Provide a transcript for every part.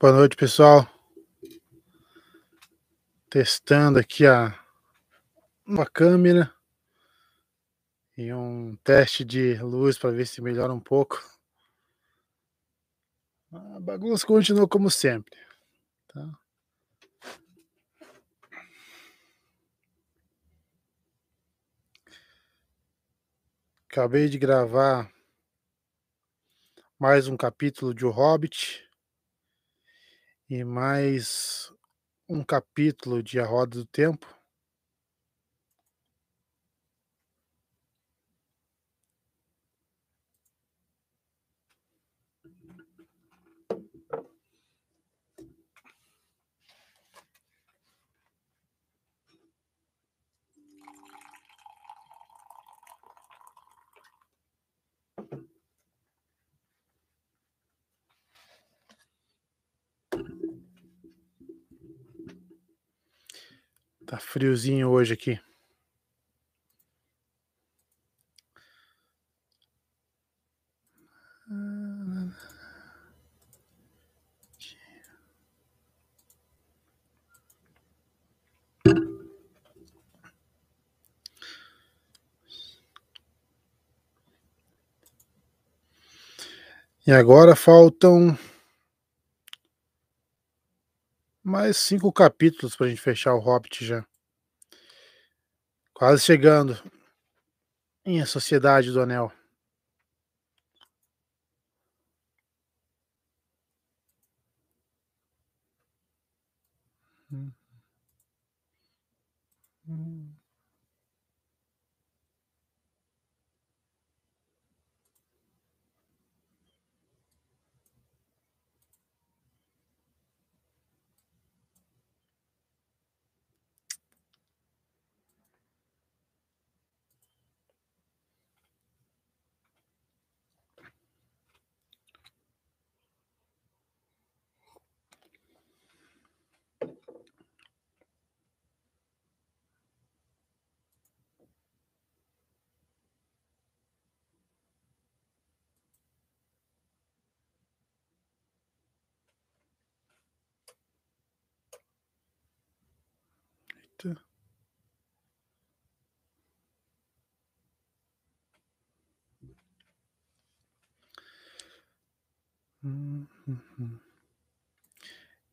Boa noite, pessoal. Testando aqui a uma câmera e um teste de luz para ver se melhora um pouco. A bagunça continua como sempre. Tá? Acabei de gravar mais um capítulo de O Hobbit e mais um capítulo de A Roda do Tempo. Tá friozinho hoje aqui. E agora faltam mais cinco capítulos para a gente fechar o Hobbit já. Quase chegando em A Sociedade do Anel.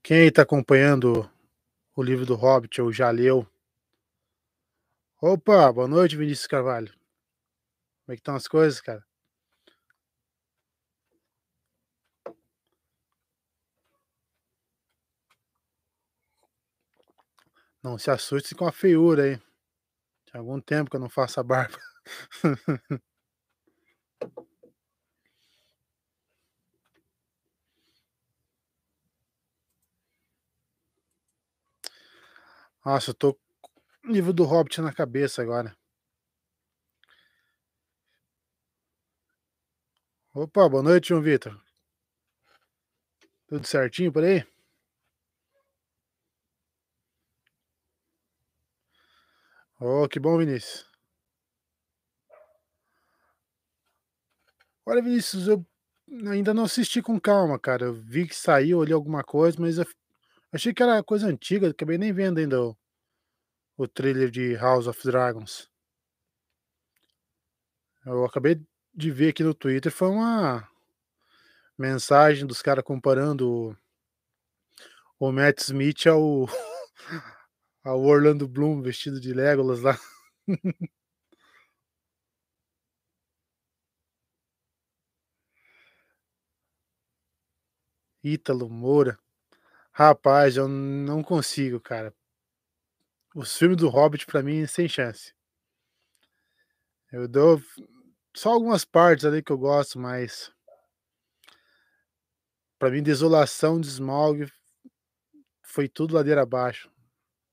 Quem está acompanhando o livro do Hobbit ou já leu? Opa, boa noite, Vinícius Carvalho. Como é que estão as coisas, cara? Não se assuste com a feiura aí. Tem algum tempo que eu não faço a barba. Nossa, eu tô com o livro do Hobbit na cabeça agora. Opa, boa noite, João Vitor. Tudo certinho por aí? Oh, que bom, Vinícius. Olha, Vinícius, eu ainda não assisti com calma, cara. Eu vi que saiu, olhei alguma coisa, mas eu achei que era coisa antiga, acabei nem vendo ainda o, o trailer de House of Dragons. Eu acabei de ver aqui no Twitter, foi uma mensagem dos caras comparando o, o Matt Smith ao, ao Orlando Bloom vestido de Legolas lá. Ítalo Moura. Rapaz, eu não consigo, cara. Os filmes do Hobbit, pra mim, sem chance. Eu dou só algumas partes ali que eu gosto, mas. Pra mim, Desolação de Smaug foi tudo ladeira abaixo.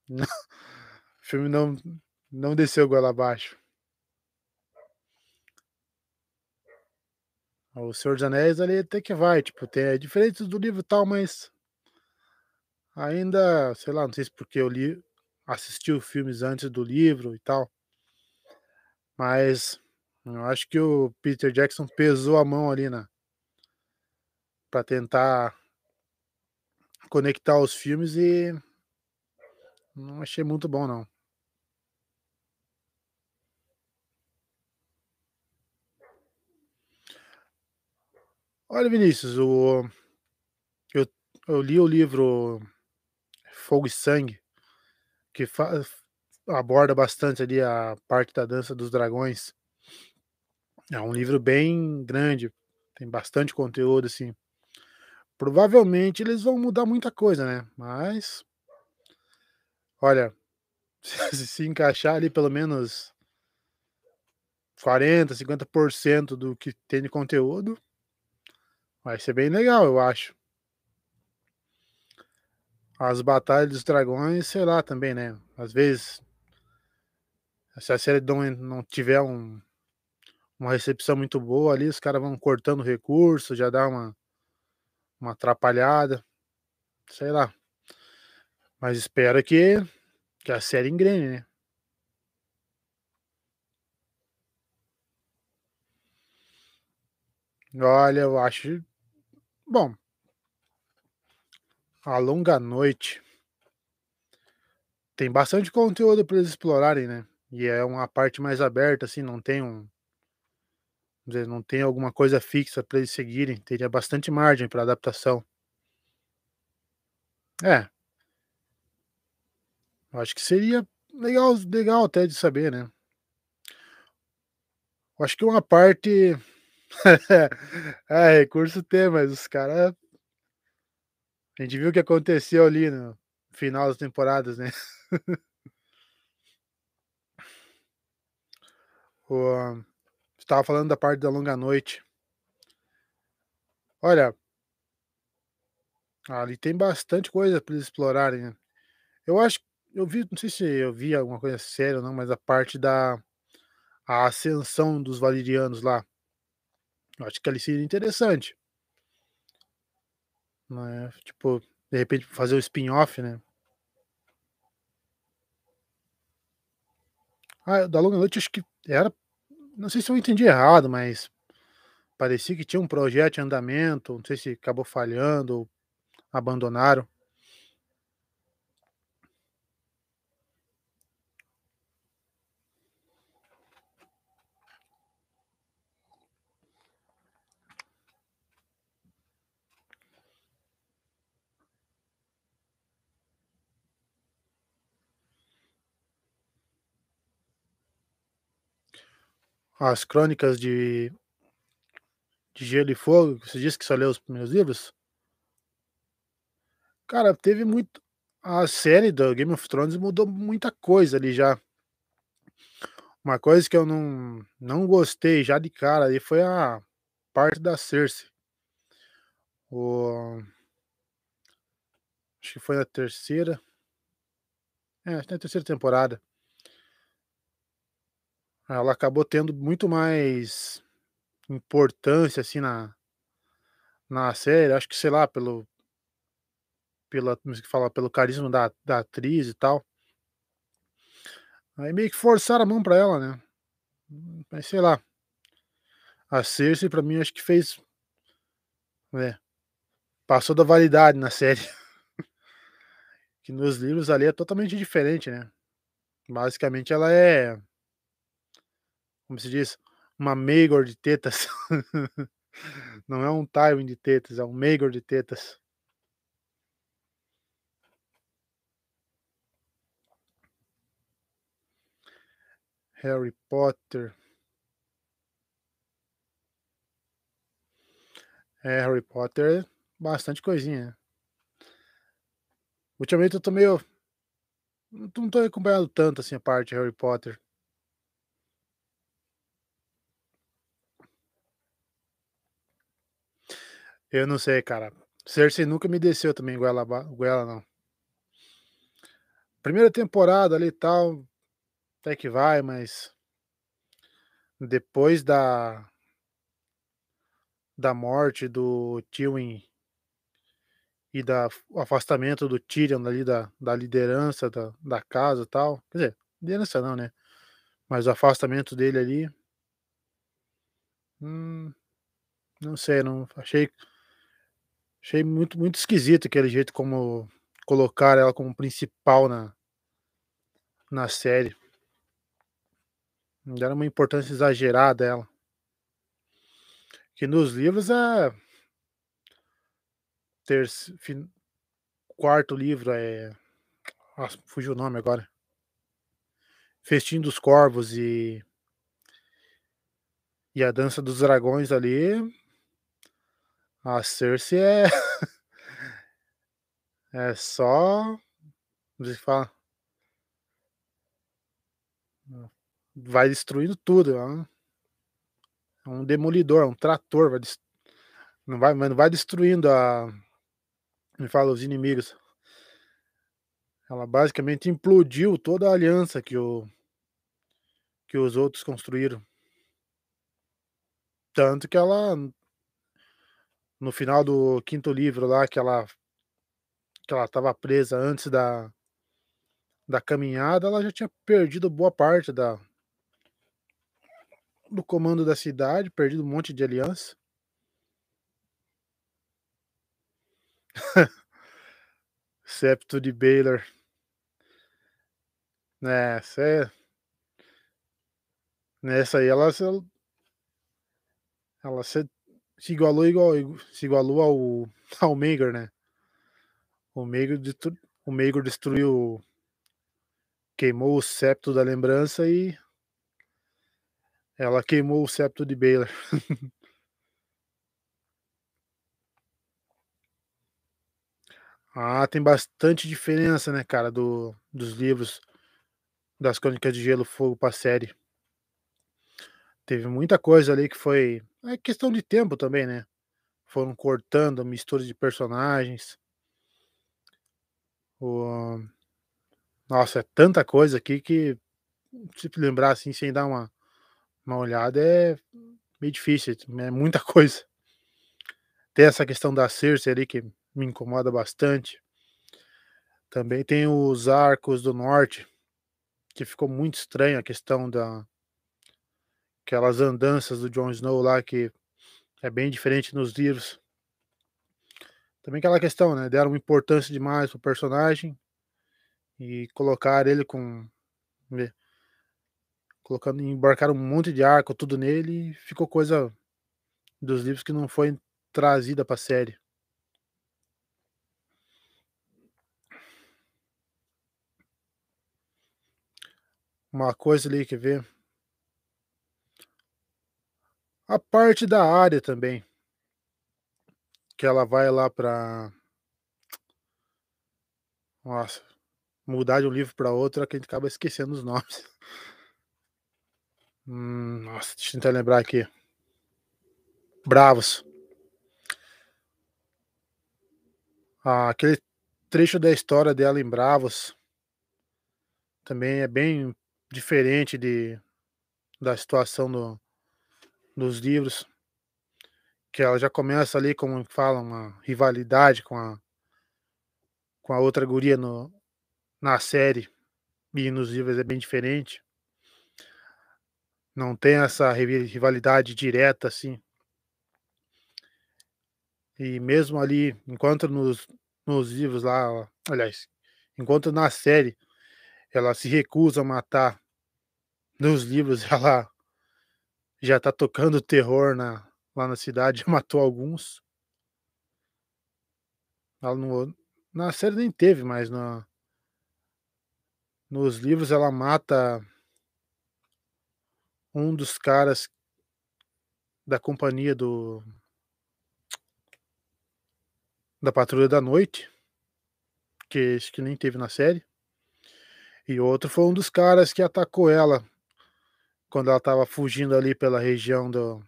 o filme não, não desceu goela abaixo. O Senhor dos Anéis ali até que vai, tipo, tem, é diferente do livro tal, mas ainda, sei lá, não sei se porque eu li, assisti filmes antes do livro e tal, mas eu acho que o Peter Jackson pesou a mão ali na pra tentar conectar os filmes e não achei muito bom não. Olha, Vinícius, o eu eu li o livro Fogo e Sangue, que aborda bastante ali a parte da dança dos dragões. É um livro bem grande, tem bastante conteúdo, assim. Provavelmente eles vão mudar muita coisa, né, mas olha, se se encaixar ali pelo menos 40, 50% do que tem de conteúdo vai ser bem legal, eu acho. As batalhas dos dragões, sei lá também, né, às vezes se a série não não tiver um uma recepção muito boa ali, os cara vão cortando recurso, já dá uma uma atrapalhada, sei lá. Mas espero que que a série engrene, né. Olha, eu acho bom A Longa Noite tem bastante conteúdo para eles explorarem, né, e é uma parte mais aberta, assim, não tem um dizer, não tem alguma coisa fixa para eles seguirem, teria bastante margem para adaptação. É. Eu acho que seria legal legal até de saber, né. Eu acho que uma parte é, recurso tem, mas os cara a gente viu o que aconteceu ali no final das temporadas, né. O estava falando da parte da longa noite. Olha ali tem bastante coisa para eles explorarem, né. Eu acho eu vi, não sei se eu vi alguma coisa séria ou não, mas a parte da a ascensão dos Valerianos lá. Eu acho que ali seria interessante. Né, tipo, de repente fazer o spin-off, né. Ah, da longa noite acho que era não sei se eu entendi errado, mas parecia que tinha um projeto em andamento, não sei se acabou falhando ou abandonaram. As Crônicas de de Gelo e Fogo, você disse que só leu os primeiros livros? Cara, teve muito a série do Game of Thrones mudou muita coisa ali já. Uma coisa que eu não não gostei já de cara ali foi a parte da Cersei. O acho que foi a 3ª. É, na 3ª temporada. Ela acabou tendo muito mais importância, assim, na na série, acho que sei lá, pelo pela se fala, pelo carisma da da atriz e tal. Aí meio que forçaram a mão pra ela, né. Mas sei lá. A Cersei pra mim acho que fez é, passou da validade na série. Que nos livros ali é totalmente diferente, né. Basicamente ela é como se diz? Uma Maegor de tetas. Não é um Tywin de tetas, é um Maegor de tetas. Harry Potter. É, Harry Potter, bastante coisinha, né. Ultimamente eu tô meio não tô acompanhando tanto, assim, a parte de Harry Potter. Eu não sei, cara. Cersei nunca me desceu também goela goela não. Primeira temporada ali e tal, até que vai, mas depois da da morte do Tywin e da o afastamento do Tyrion ali da da liderança da da casa e tal, quer dizer, liderança não, né, mas o afastamento dele ali hum, não sei, não achei Achei muito muito esquisito aquele jeito como colocaram ela como principal na na série. Deram uma importância exagerada ela. Que nos livros é terci fin quarto livro, eh, nossa, fugiu o nome agora. Festim dos Corvos e e a Dança dos Dragões ali a Cersei é é só se fala? Vai destruindo tudo, ela é um demolidor, é um trator, vai des não vai mas não vai destruindo a me fala, os inimigos. Ela basicamente implodiu toda a aliança que o que os outros construíram. Tanto que ela no final do 5º livro lá que ela que ela estava presa antes da da caminhada, ela já tinha perdido boa parte da do comando da cidade, perdido um monte de aliança. Septo de Baelor. É, essa é Nessa aí ela ela se se igualou igual se igualou ao ao Maegor, né. O Maegor destru o Maegor destruiu queimou o Septo da Lembrança e ela queimou o Septo de Baelor. Ah, tem bastante diferença, né, cara, do dos livros das Crônicas de Gelo Fogo pra série. Teve muita coisa ali que foi é questão de tempo também, né. Foram cortando, mistura de personagens. O nossa, é tanta coisa aqui que se lembrar, assim, sem dar uma uma olhada é meio difícil, é muita coisa. Tem essa questão da Cersei ali que me incomoda bastante. Também tem os Arcos do Norte, que ficou muito estranho a questão da aquelas andanças do Jon Snow lá que é bem diferente nos livros. Também aquela questão, né, deram importância demais para o personagem e colocaram ele com colocando embarcaram um monte de arco tudo nele e ficou coisa dos livros que não foi trazida pra série. Uma coisa ali, quer ver? A parte da Arya também. Que ela vai lá pra Nossa, mudar de um livro pra outro é que a gente acaba esquecendo os nomes. Hum, nossa, deixa eu tentar lembrar aqui. Braavos. Ah, aquele trecho da história dela em Braavos também é bem diferente de da situação no nos livros. Que ela já começa ali, como fala, uma rivalidade com a com a outra guria no na série, e nos livros é bem diferente. Não tem essa rivalidade direta, assim. E mesmo ali, enquanto nos nos livros lá aliás, enquanto na série ela se recusa a matar, nos livros ela já tá tocando terror na lá na cidade, já matou alguns. Ela no na série nem teve, mas na nos livros ela mata um dos caras da companhia do da Patrulha da Noite, que que nem teve na série. E outro foi um dos caras que atacou ela, quando ela estava fugindo ali pela região do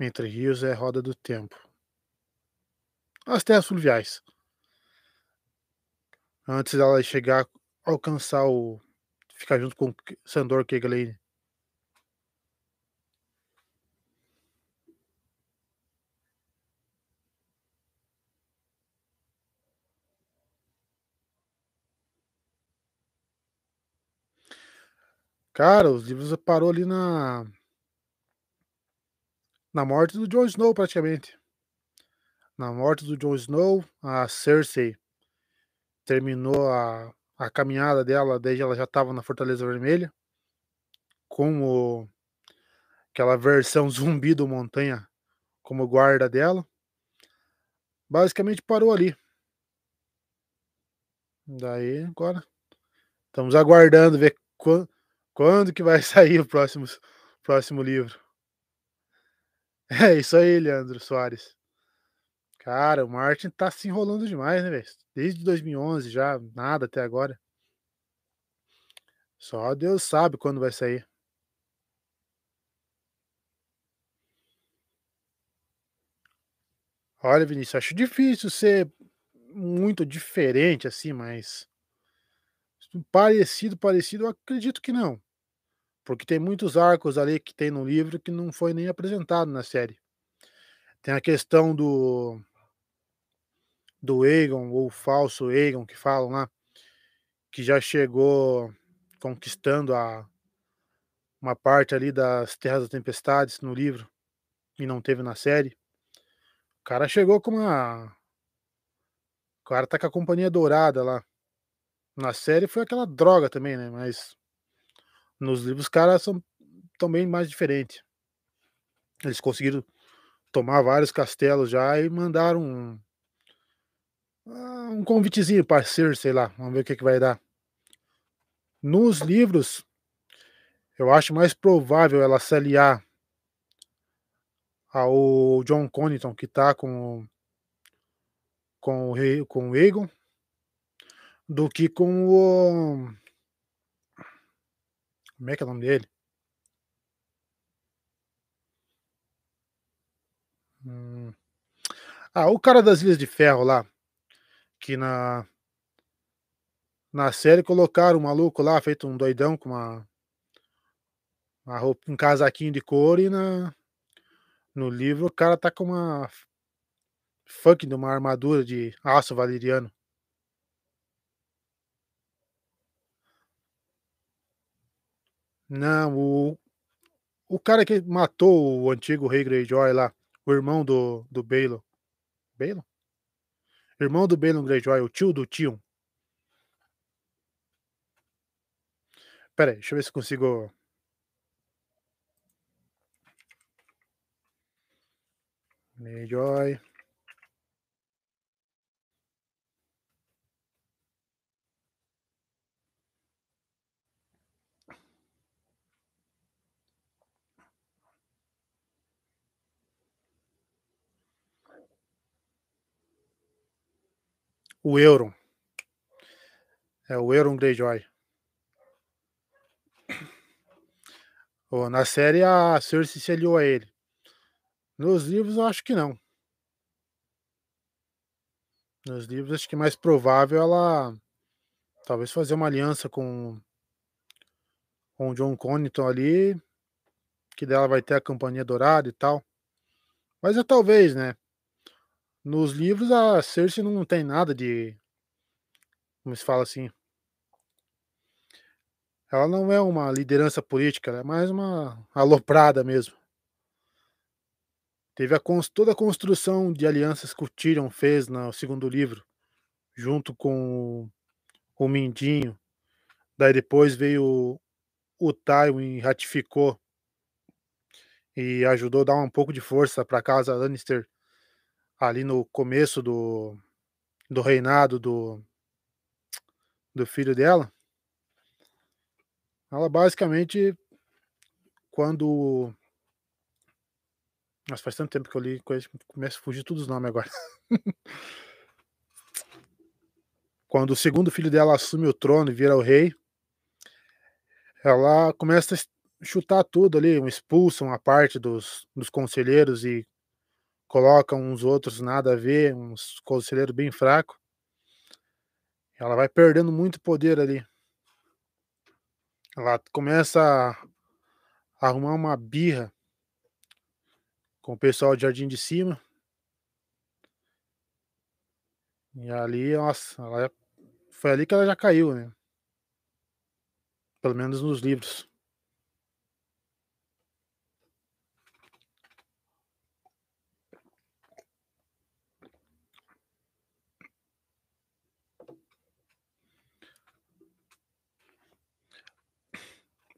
Entre Rios é Roda do Tempo. As terras fluviais. Antes dela chegar, alcançar o ficar junto com Sandor Clegane. Cara, os livros parou ali na Na morte do Jon Snow, praticamente. Na morte do Jon Snow, a Cersei terminou a a caminhada dela, desde ela já estava na Fortaleza Vermelha. Com o aquela versão zumbi do Montanha como guarda dela. Basicamente parou ali. Daí agora estamos aguardando ver quan quando que vai sair o próximo próximo livro. É isso aí, Leandro Soares. Cara, o Martin tá se enrolando demais, né, velho? Desde 2011 já, nada até agora. Só Deus sabe quando vai sair. Olha, Vinícius, acho difícil ser muito diferente assim, mas parecido, parecido, eu acredito que não. Porque tem muitos arcos ali que tem no livro que não foi nem apresentado na série. Tem a questão do do Aegon, ou falso Aegon que falam lá, que já chegou conquistando a uma parte ali das Terras das Tempestades no livro e não teve na série. O cara chegou com uma o cara tá com a Companhia Dourada lá. Na série foi aquela droga também, né, mas nos livros os caras são tão bem mais diferente. Eles conseguiram tomar vários castelos já e mandaram um ah, um convitezinho para ser, sei lá, vamos ver o que que vai dar. Nos livros, eu acho mais provável ela se aliar ao Jon Connington que tá com com o com o Aegon, do que com o como é que é o nome dele? Hum. Ah, o cara das Ilhas de Ferro lá, que na na série colocaram um maluco lá, feito um doidão com uma uma roupa um casaquinho de couro e na no livro o cara tá com uma fucking de uma armadura de aço valeriano. Não, o o cara que matou o antigo rei Greyjoy lá, o irmão do do Baelon. Baelon? Irmão do Baelon Greyjoy, o tio do Tion. Espera aí, deixa eu ver se consigo Greyjoy. O Euron. É o Euron Greyjoy. Na série a Cersei se aliou a ele. Nos livros eu acho que não. Nos livros acho que é mais provável ela talvez fazer uma aliança com com o Jon Connington ali, que dela vai ter a Companhia Dourada e tal. Mas é talvez, né? Nos livros a Cersei não tem nada de como se fala assim ela não é uma liderança política, é mais uma aloprada mesmo. Teve a toda a construção de alianças que o Tyrion fez no segundo livro, junto com o Mindinho. Daí depois veio o o Tywin e ratificou e ajudou a dar um pouco de força pra casa Lannister, ali no começo do do reinado do do filho dela. Ela basicamente quando nossa, faz tanto tempo que eu li começa a fugir todos os nomes agora. Quando o segundo filho dela assume o trono e vira o rei ela começa a chutar tudo ali, expulsa uma parte dos dos conselheiros e coloca uns outros nada a ver, uns conselheiros bem fraco. Ela vai perdendo muito poder ali. Ela começa a arrumar uma birra com o pessoal de Jardim de Cima. E ali, nossa, ela foi ali que ela já caiu, né. Pelo menos nos livros.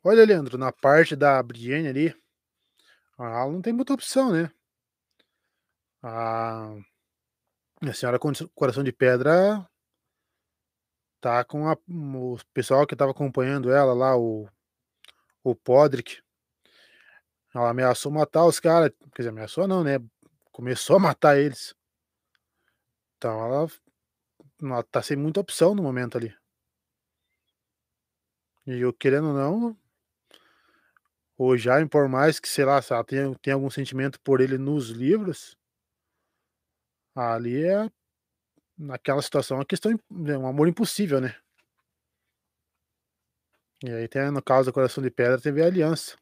Olha, Leandro, na parte da Brienne ali, ela não tem muita opção, né. A a senhora coração de pedra tá com a o pessoal que estava acompanhando ela lá, o o Podrick, ela ameaçou matar os cara, quer dizer, ameaçou não, né, começou a matar eles. Então ela ela tá sem muita opção no momento ali. E eu querendo ou não o Jaime, por mais que, sei lá, se ela tenha algum sentimento por ele nos livros ali é naquela situação, é questão é um amor impossível, né. E aí tem no caso do Coração de Pedra teve a aliança.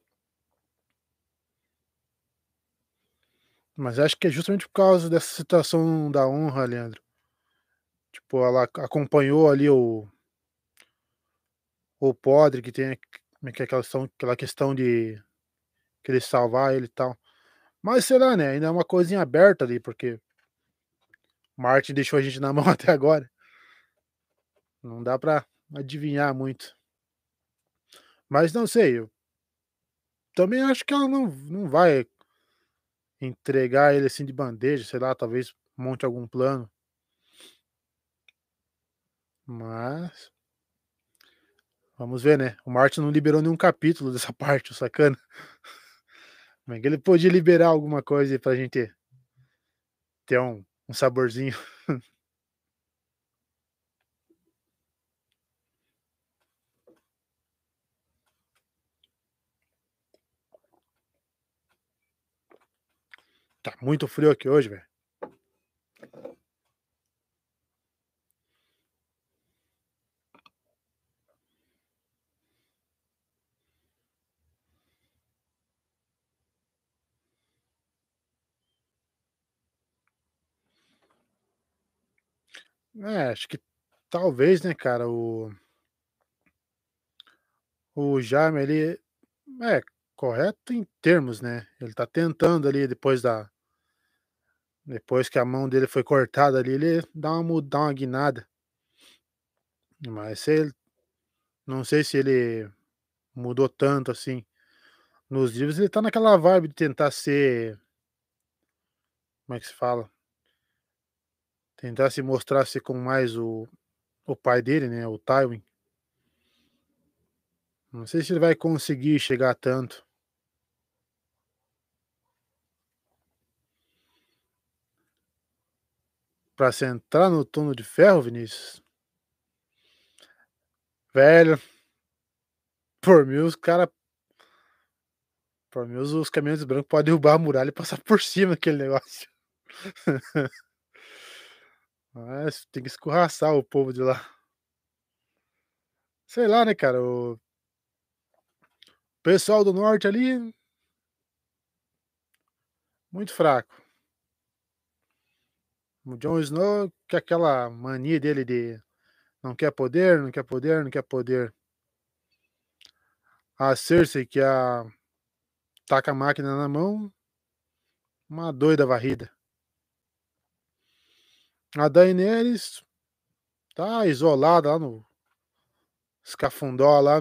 Mas acho que é justamente por causa dessa situação da honra, Leandro. Tipo, ela ac acompanhou ali o o Podrick, tem aq como é que é aquela questão aquela questão de querer salvar ele e tal. Mas será, né, ainda é uma coisa em aberto ali, porque Martin deixou a gente na mão até agora. Não dá pra adivinhar muito. Mas não sei, eu também acho que ela não não vai entregar ele, assim, de bandeja, sei lá, talvez monte algum plano. Mas vamos ver, né. O Martin não liberou nenhum capítulo dessa parte, o sacana. Como é que ele podia liberar alguma coisa aí pra gente ter um um saborzinho. Tá muito frio aqui hoje, velho. É, acho que talvez, né, cara, o o Jaime ele é correto em termos, né, ele tá tentando ali depois da depois que a mão dele foi cortada ali, ele dá uma dá uma guinada. Mas se ele não sei se ele mudou tanto assim. Nos livros ele tá naquela vibe de tentar ser como é que se fala? Tentar se mostrar ser como mais o o pai dele, né, o Tywin. Não sei se ele vai conseguir chegar tanto. Pra se entrar no Trono de Ferro, Vinícius velho por mim os cara por mim os Caminhantes Brancos pode derrubar a muralha e passar por cima daquele negócio. Mas tem que escorraçar o povo de lá. Sei lá, né, cara, o pessoal do norte ali muito fraco. O Jon Snow, que é aquela mania dele de não quer poder, não quer poder, não quer poder. A Cersei que a tá com a máquina na mão, uma doida varrida. A Daenerys tá isolada lá no escafundó lá.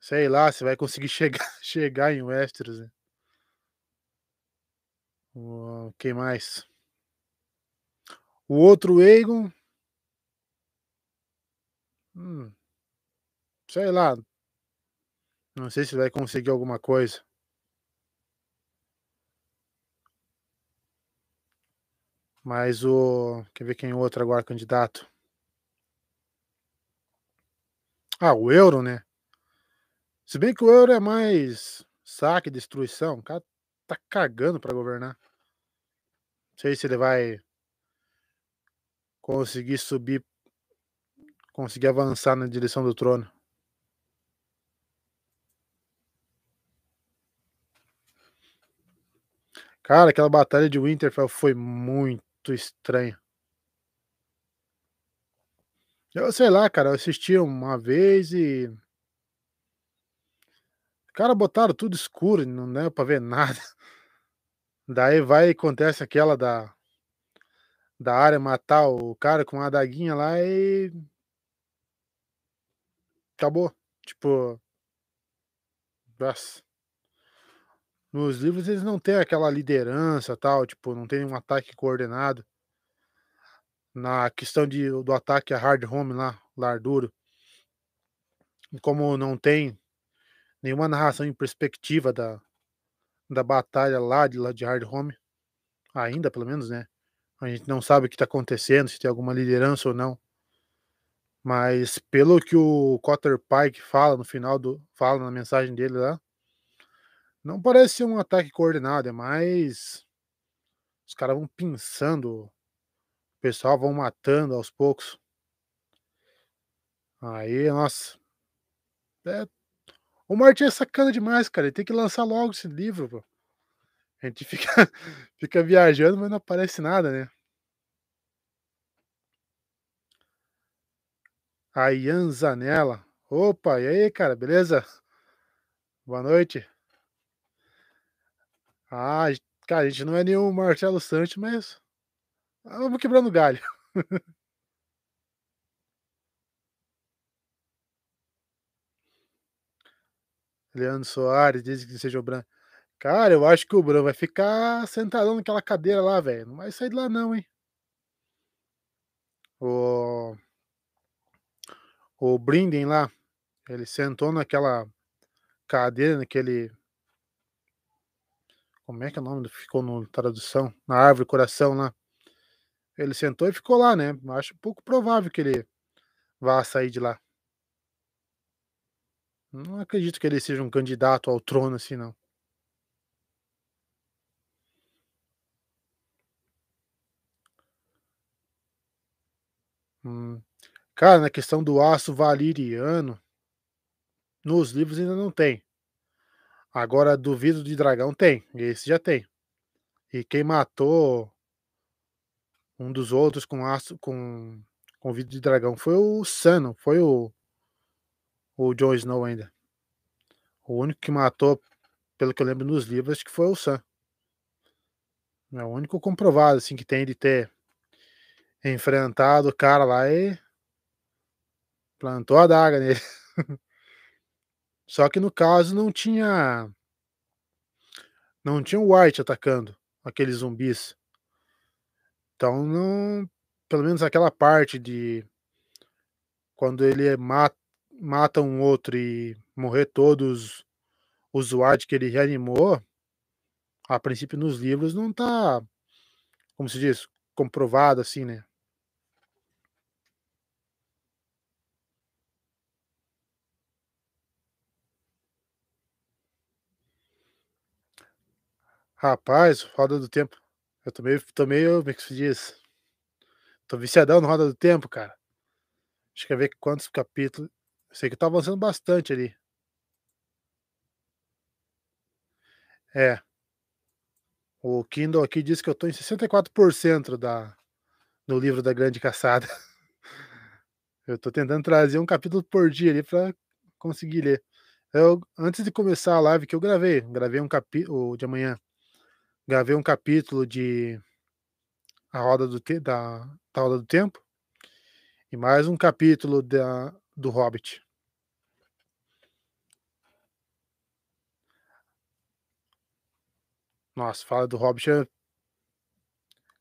Sei lá se vai conseguir chegar chegar em Westeros, né. O quem mais? O outro Aegon Hum. Sei lá. Não sei se vai conseguir alguma coisa. Mas o quer ver quem é outro agora candidato? Ah, o Euron, né. Se bem que o Euron é mais saque destruição, o cara tá cagando pra governar. Não sei se ele vai conseguir subir conseguir avançar na direção do trono. Cara, aquela batalha de Winterfell foi muito estranha. Eu sei lá, cara, eu assisti uma vez e cara, botaram tudo escuro, não deu pra ver nada. Daí vai e acontece aquela da da Arya matar o cara com uma adaguinha lá e acabou. Tipo nossa. Nos livros eles não têm aquela liderança, tal, tipo, não tem um ataque coordenado. Na questão de do ataque a hard home lá, lar duro. Como não tem nenhuma narração em perspectiva da da batalha lá de lá de hard home, ainda pelo menos, né, a gente não sabe o que tá acontecendo, se tem alguma liderança ou não. Mas pelo que o Cotter Pike fala no final do fala na mensagem dele lá não parece um ataque coordenado, é mais os caras vão pinçando, o pessoal vão matando aos poucos. Aí, nossa. É, o Martin é sacana demais, cara, ele tem que lançar logo esse livro, pô. A gente fica fica viajando, mas não aparece nada, né. A Ian Zanella. Opa, e aí, cara, beleza? Boa noite. Ah, cara, a gente não é nenhum Marcelo Santos, mas vamos quebrando galho. Leandro Soares, diz que seja o Bran. Cara, eu acho que o Bran vai ficar sentadão naquela cadeira lá, velho, não vai sair de lá não, hein. O o Brinden lá, ele sentou naquela cadeira, naquele como é que é o nome ficou no tradução? Na árvore coração lá. Ele sentou e ficou lá, né, acho pouco provável que ele vá sair de lá. Não acredito que ele seja um candidato ao trono, assim, não. Hum. Cara, na questão do aço valeriano nos livros ainda não tem. Agora do vidro de dragão tem, esse já tem. E quem matou um dos outros com aço com com vidro de dragão foi o Sam, não foi o o Jon Snow ainda. O único que matou, pelo que eu lembro nos livros, acho que foi o Sam. É o único comprovado, assim, que tem de ter enfrentado o cara lá e plantou a adaga nele. Só que no caso não tinha não tinha o White atacando aqueles zumbis. Então não pelo menos aquela parte de quando ele mata mata um outro e morrer todos os White que ele reanimou, a princípio nos livros não tá, como se diz, comprovado assim, né. Rapaz, Roda do Tempo, eu tô meio, como é que se diz? Tô viciadão no Roda do Tempo, cara. Acho que ver quantos capítulos sei que tá avançando bastante ali. É. O Kindle aqui diz que eu tô em 64% da do livro da Grande Caçada. Eu tô tentando trazer um capítulo por dia ali pra conseguir ler. Eu antes de começar a live que eu gravei, gravei um capi o de amanhã, gravei um capítulo de A Roda do Te da da Roda do Tempo e mais um capítulo da do Hobbit. Nossa, fala do Hobbit é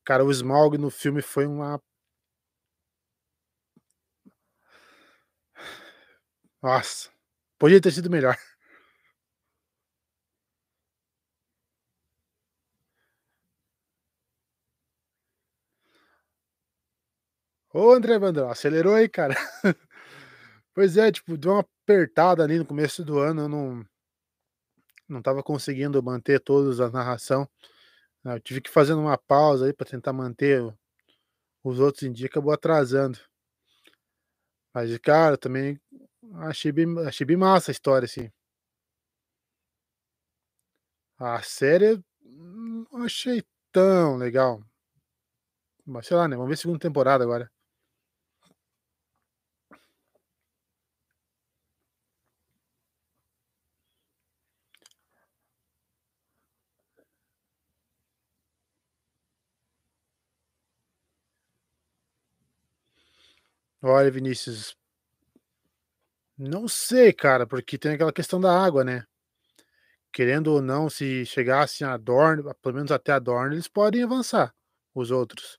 Cara, o Smaug no filme foi uma Nossa, podia ter sido melhor. Ô André Brandão, acelerou aí, cara. Pois é, tipo, deu uma apertada ali no começo do ano, eu não não estava conseguindo manter todos a narração. Eu tive que fazer uma pausa aí para tentar manter os outros em dia, acabou atrasando. Mas, cara, também achei bem achei bem massa a história, assim. A série, não achei tão legal. Mas sei lá, né, vamos ver a segunda temporada agora. Olha, Vinícius Não sei, cara, porque tem aquela questão da água, né. Querendo ou não, se chegasse a Dorne, pelo menos até a Dorne, eles podem avançar, os outros.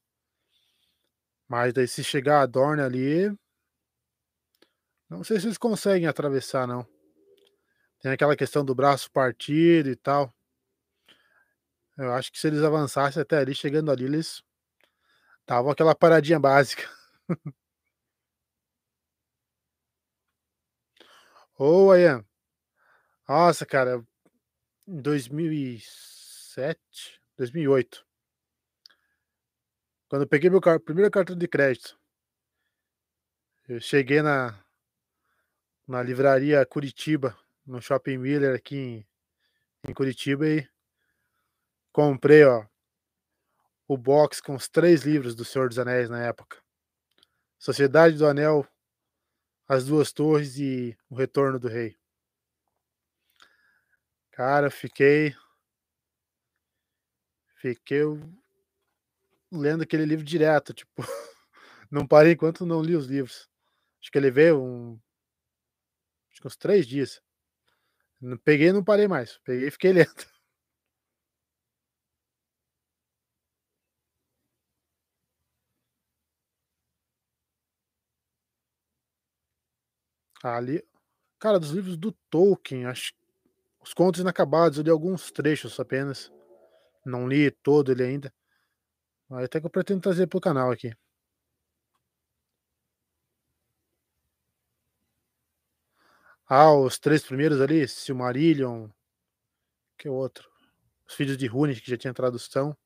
Mas daí se chegar a Dorne ali não sei se eles conseguem atravessar não. Tem aquela questão do braço partido e tal. Eu acho que se eles avançassem até ali, chegando ali, eles davam aquela paradinha básica. Ô, Ian. Nossa, cara, em 2007, 2008 quando eu peguei meu car primeiro cartão de crédito eu cheguei na na livraria Curitiba, no Shopping Miller aqui em em Curitiba e comprei, ó o box com os 3 livros do Senhor dos Anéis na época. Sociedade do Anel, As Duas Torres e O Retorno do Rei. Cara, fiquei fiquei lendo aquele livro direto, tipo, não parei enquanto não li os livros. Acho que eu levei um acho que uns 3 dias. Peguei e não parei mais, peguei e fiquei lendo. Ali cara, dos livros do Tolkien, acho Os Contos Inacabados, eu li alguns trechos apenas, não li todo ele ainda. Até que eu pretendo trazer para o canal aqui. Ah, os 3 primeiros ali, Silmarillion que outro? Os Filhos de Húrin, que já tinha tradução.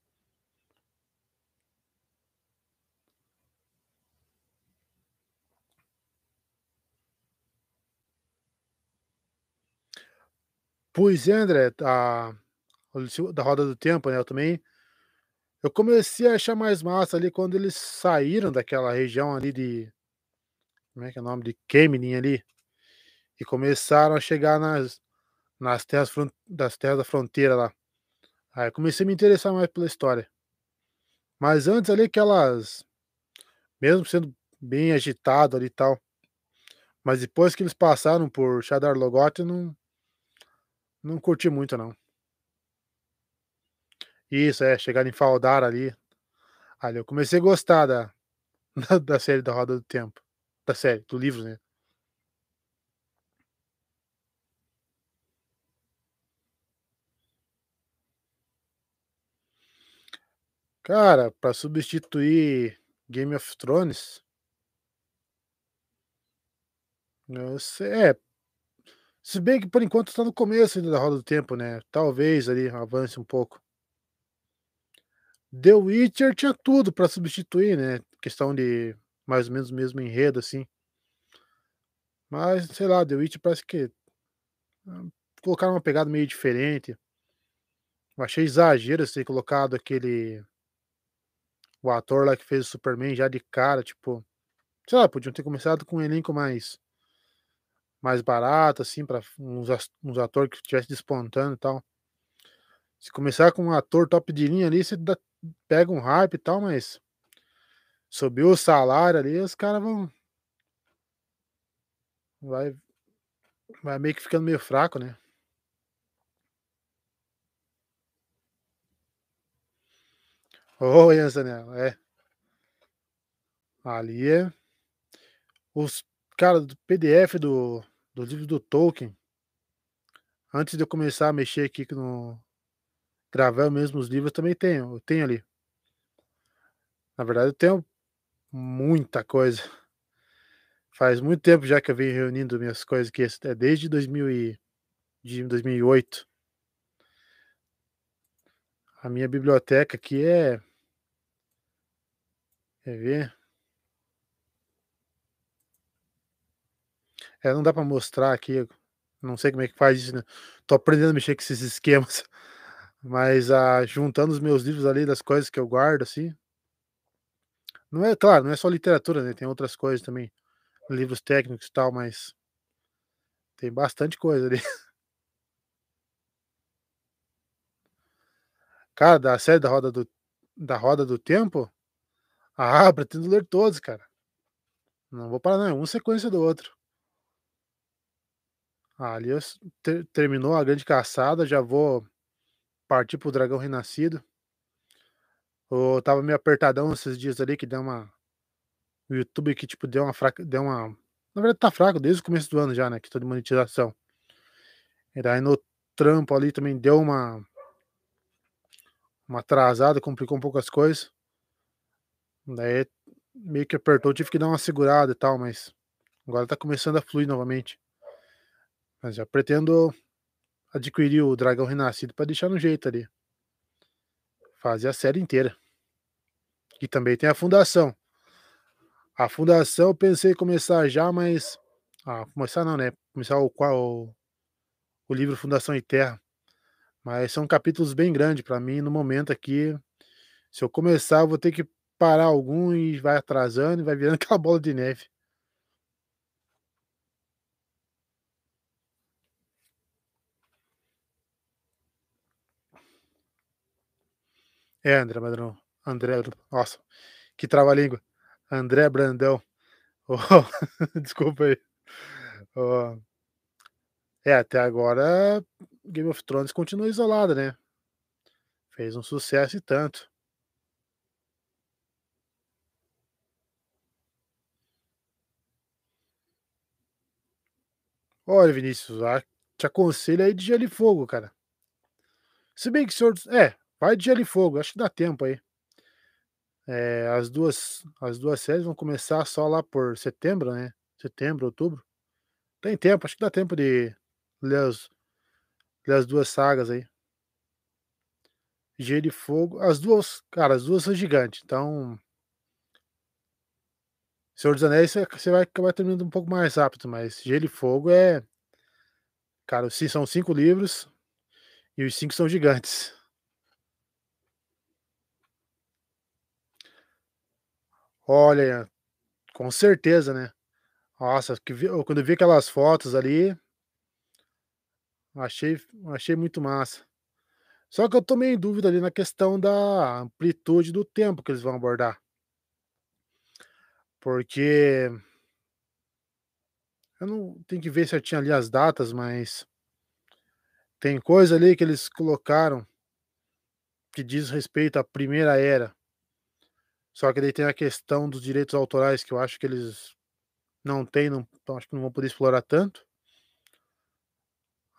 Pois é, André, a o da Roda do Tempo, né, eu também eu comecei a achar mais massa ali quando eles saíram daquela região ali de como é que é o nome? De Queminin ali, e começaram a chegar nas nas terras das terras da fronteira lá. Aí comecei a me interessar mais pela história. Mas antes ali aquelas mesmo sendo bem agitado ali e tal, mas depois que eles passaram por Shadar Logoth não não curti muito não. Isso, é, chegaram em Faldar ali. Ali eu comecei a gostar da da série da Roda do Tempo. Da série, do livro, né. Cara, pra substituir Game of Thrones sei é se bem que por enquanto tá no começo ainda da Roda do Tempo, né, talvez ali avance um pouco. The Witcher tinha tudo pra substituir, né, questão de mais ou menos o mesmo enredo, assim. Mas, sei lá, The Witcher parece que hã, colocaram uma pegada meio diferente. Eu achei exagero terem colocado aquele o ator lá que fez o Superman já de cara, tipo, sei lá, podiam ter começado com um elenco mais mais barato, assim, pra uns as uns ator que estivesse despontando e tal. Se começar com um ator top de linha ali, você dá pega um hype e tal, mas subiu o salário ali, os cara vão vai vai meio que ficando meio fraco, né. Ô, é. Ali é os cara, do PDF do do livro do Tolkien antes de eu começar a mexer aqui no gravar mesmo os livros, também tenho, eu tenho ali. Na verdade eu tenho muita coisa. Faz muito tempo já que eu venho reunindo minhas coisas aqui, é desde 2000 e de 2008. A minha biblioteca aqui é Quer ver? É, não dá pra mostrar aqui, não sei como é que faz isso, né, tô aprendendo a mexer com esses esquemas, mas, ah, juntando os meus livros ali das coisas que eu guardo, assim não é claro, não é só literatura, né, tem outras coisas também, livros técnicos e tal, mas tem bastante coisa ali. Cara, da série da Roda do da Roda do Tempo? Ah, pretendo ler todos, cara. Não vou parar não, é um sequência do outro. Ah, ali eu ter terminou a grande caçada, já vou partir para o dragão renascido. Eu estava meio apertadão esses dias ali que deu uma o YouTube que tipo deu uma fraca deu uma na verdade tá fraco desde o começo do ano já, né, questão de monetização. E daí no trampo ali também deu uma uma atrasada, complicou um pouco as coisas. Daí meio que apertou, tive que dar uma segurada e tal, mas agora tá começando a fluir novamente. Mas já pretendo adquirir o Dragão Renascido pra deixar no jeito ali. Fazer a série inteira. E também tem a Fundação. A Fundação eu pensei em começar já, mas ah, começar não, né, começar o qual o livro Fundação e Terra. Mas são capítulos bem grande pra mim no momento aqui, se eu começar eu vou ter que parar algum e vai atrasando e vai virando aquela bola de neve. É, André Brandão, André nossa, que trava-língua. André Brandão. Oh, desculpa aí. Ó. É, até agora Game of Thrones continua isolada, né. Fez um sucesso e tanto. Olha, Vinícius, te aconselho aí de Gelo e Fogo, cara. Se bem que Senhor é, vai de Gelo e Fogo, acho que dá tempo aí. Eh, as 2 as 2 séries vão começar só lá por setembro, né, setembro, outubro. Tem tempo, acho que dá tempo de ler as ler as 2 sagas aí. Gelo e Fogo, as 2, cara, as 2 são gigante, então Senhor dos Anéis você vai acabar terminando um pouco mais rápido, mas Gelo e Fogo é cara, são 5 livros, e os 5 são gigantes. Olha, com certeza, né. Nossa, quando eu vi aquelas fotos ali achei achei muito massa. Só que eu tô meio em dúvida ali na questão da amplitude do tempo que eles vão abordar. Porque eu não tenho que ver certinho ali as datas, mas tem coisa ali que eles colocaram que diz respeito à primeira era. Só que daí tem a questão dos direitos autorais que eu acho que eles não têm, não então acho que não vão poder explorar tanto.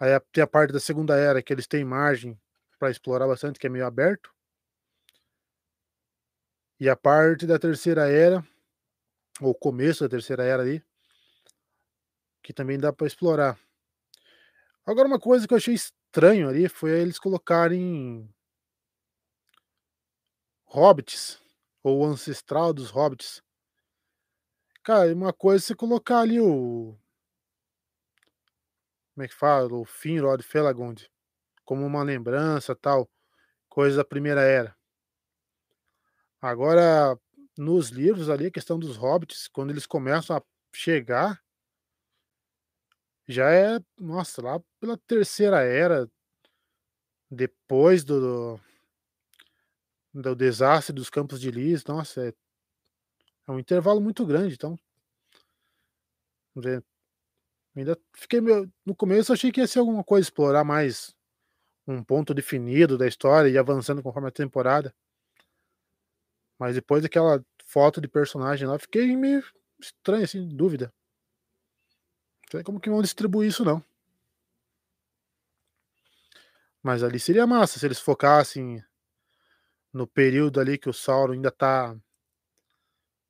Aí tem a parte da segunda era que eles têm margem pra explorar bastante, que é meio aberto. E a parte da terceira era, ou começo da terceira era ali que também dá pra explorar. Agora uma coisa que eu achei estranho ali foi eles colocarem hobbits, ou ancestral dos hobbits. Cara, uma coisa é você colocar ali o como é que fala? O Finrod Felagund, como uma lembrança, tal, coisa da primeira era. Agora, nos livros ali, a questão dos hobbits, quando eles começam a chegar já é, nossa, lá pela terceira era depois do do desastre dos Campos de Elísio, nossa, é é um intervalo muito grande, então ainda fiquei meio no começo achei que ia ser alguma coisa, explorar mais um ponto definido da história e avançando conforme a temporada. Mas depois daquela foto de personagem lá, fiquei meio estranho, assim, dúvida. Não sei como que vão distribuir isso não. Mas ali seria massa se eles focassem no período ali que o Sauron ainda tá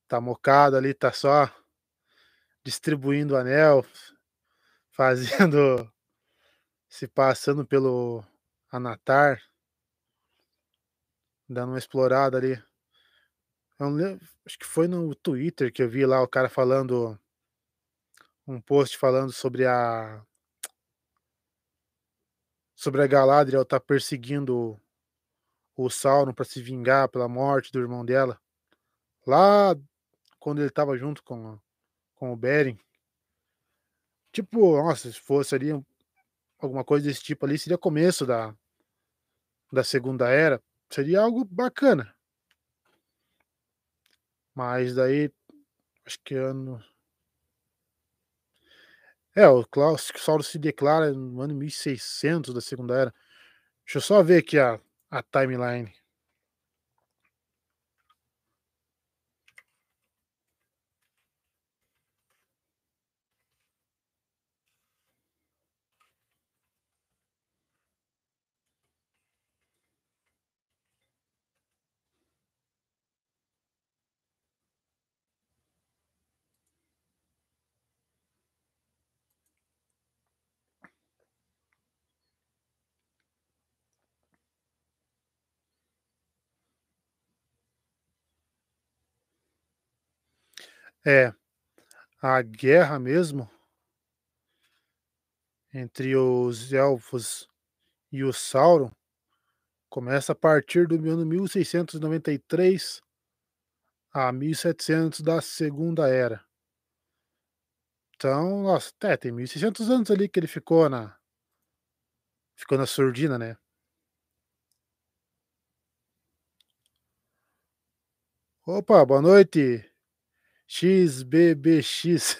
tá mocado ali, tá só distribuindo o anel, fazendo se passando pelo Anatar. Dando uma explorada ali. Lembro, acho que foi no Twitter que eu vi lá o cara falando um post falando sobre a sobre a Galadriel tá perseguindo o Sauron pra se vingar pela morte do irmão dela. Lá quando ele estava junto com com o Beren. Tipo, nossa, se fosse ali um alguma coisa desse tipo ali, seria começo da da segunda era, seria algo bacana. Mas daí, acho que ano É, o Claustrosaurus se declara no ano 1600 da Segunda Era. Deixa eu só ver aqui a a timeline. É, a guerra mesmo entre os elfos e o Sauron começa a partir do ano 1693 a 1700 da Segunda Era. Então, nossa, é, tem 1600 anos ali que ele ficou na ficou na surdina, né. Opa, boa noite, XBBX.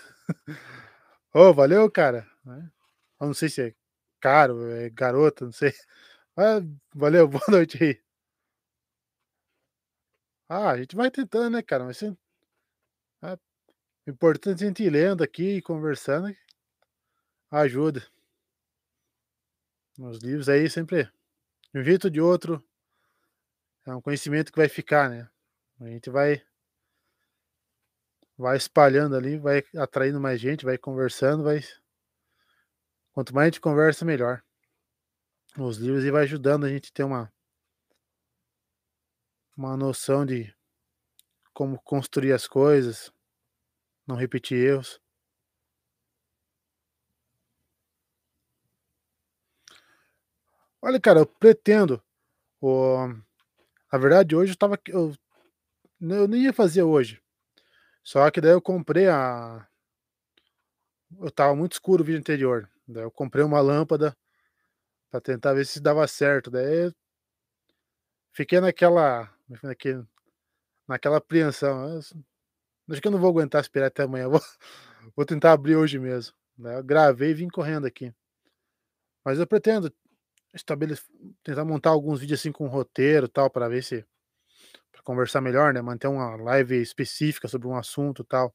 Ô, valeu, cara, né. Eu não sei se é caro, é garota, não sei. Ah, valeu, boa noite aí. Ah, a gente vai tentando, né, cara, mas é, importante é a gente ir lendo aqui e conversando ajuda. Os livros aí sempre, de um jeito ou de outro, é um conhecimento que vai ficar, né. A gente vai vai espalhando ali, vai atraindo mais gente, vai conversando, vai quanto mais a gente conversa, melhor. Os livros e vai ajudando a gente ter uma uma noção de como construir as coisas, não repetir erros. Olha, cara, eu pretendo, o na verdade hoje eu estava eu eu nem ia fazer hoje, só que daí eu comprei a eu estava muito escuro o vídeo anterior, daí eu comprei uma lâmpada pra tentar ver se dava certo, daí fiquei naquela naquele naquela apreensão, acho que eu não vou aguentar esperar até amanhã, vou vou tentar abrir hoje mesmo, né, eu gravei e vim correndo aqui. Mas eu pretendo estabelec tentar montar alguns vídeos, assim, com roteiro, tal, pra ver se conversar melhor, né, manter uma live específica sobre um assunto, tal.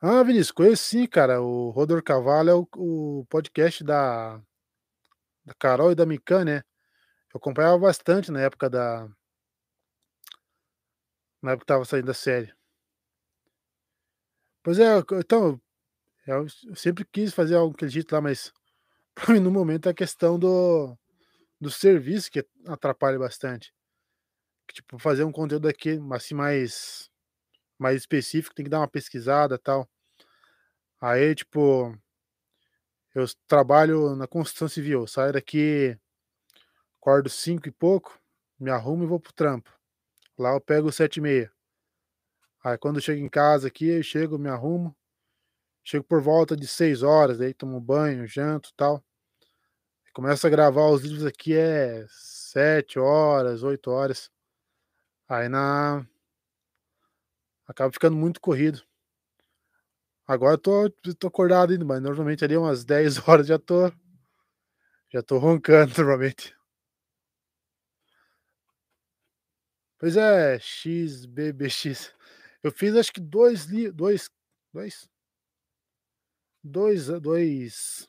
Ah, Vinícius, conheço sim, cara, o Rodor Cavalo é o o podcast da da Carol e da Micã, né. Eu acompanhava bastante na época da na época que estava saindo a série. Pois é, então, eu eu sempre quis fazer algo daquele jeito lá, mas no momento é a questão do do serviço que atrapalha bastante. Que tipo, fazer um conteúdo daquele, assim, mais mais específico, tem que dar uma pesquisada, tal. Aí, tipo eu trabalho na construção civil, eu saio daqui acordo 5 e pouco, me arrumo e vou para o trampo. Lá eu pego 7h30. Aí quando eu chego em casa aqui, eu chego, me arrumo, chego por volta de 18h, aí tomo banho, janto, tal. Começo a gravar os vídeos aqui é 19h, 20h. Aí na acaba ficando muito corrido. Agora eu tô tô acordado ainda, mas normalmente ali umas 10h já tô já tô roncando normalmente. Pois é, XBBX. Eu fiz acho que 2 li 2 2 2 a 2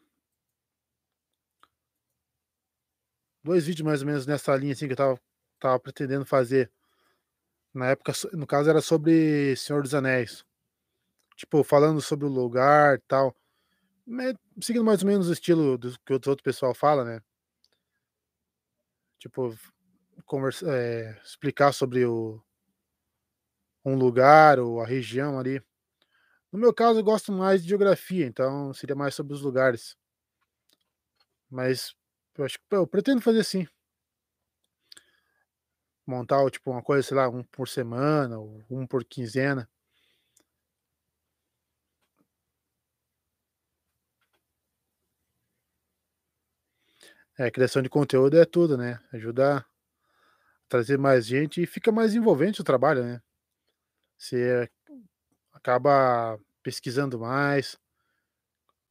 2 vídeos mais ou menos nessa linha, assim, que eu estava estava pretendendo fazer. Na época no caso era sobre Senhor dos Anéis. Tipo, falando sobre o lugar, tal, seguindo mais ou menos o estilo dos que os outro pessoal fala, né. Tipo, conversa eh, explicar sobre o um lugar ou a região ali. No meu caso eu gosto mais de geografia, então seria mais sobre os lugares. Mas eu acho que eu pretendo fazer sim. Montar tipo uma coisa, sei lá, 1 por semana ou 1 por quinzena. É, criação de conteúdo é tudo, né, ajuda Trazer mais gente e fica mais envolvente o trabalho, né. Você acaba pesquisando mais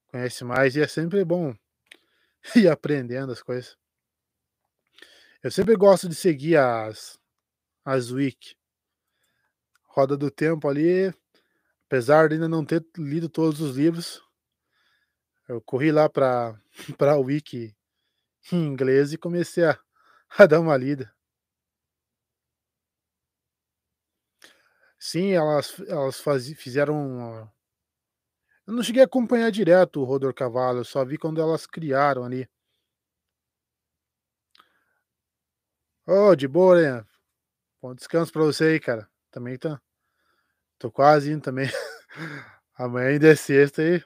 conhece mais e é sempre bom ir aprendendo as coisas. Eu sempre gosto de seguir as as wiki. Roda do Tempo ali, apesar de ainda não ter lido todos os livros, eu corri lá pra pra wiki em inglês e comecei a a dar uma lida. Sim, elas elas fazi fizeram eu não cheguei a acompanhar direto o Rodor Cavalo, só vi quando elas criaram ali. Ô, de boa, né. Bom descanso pra você aí, cara. Também tá tô quase indo também. Amanhã ainda é sexta e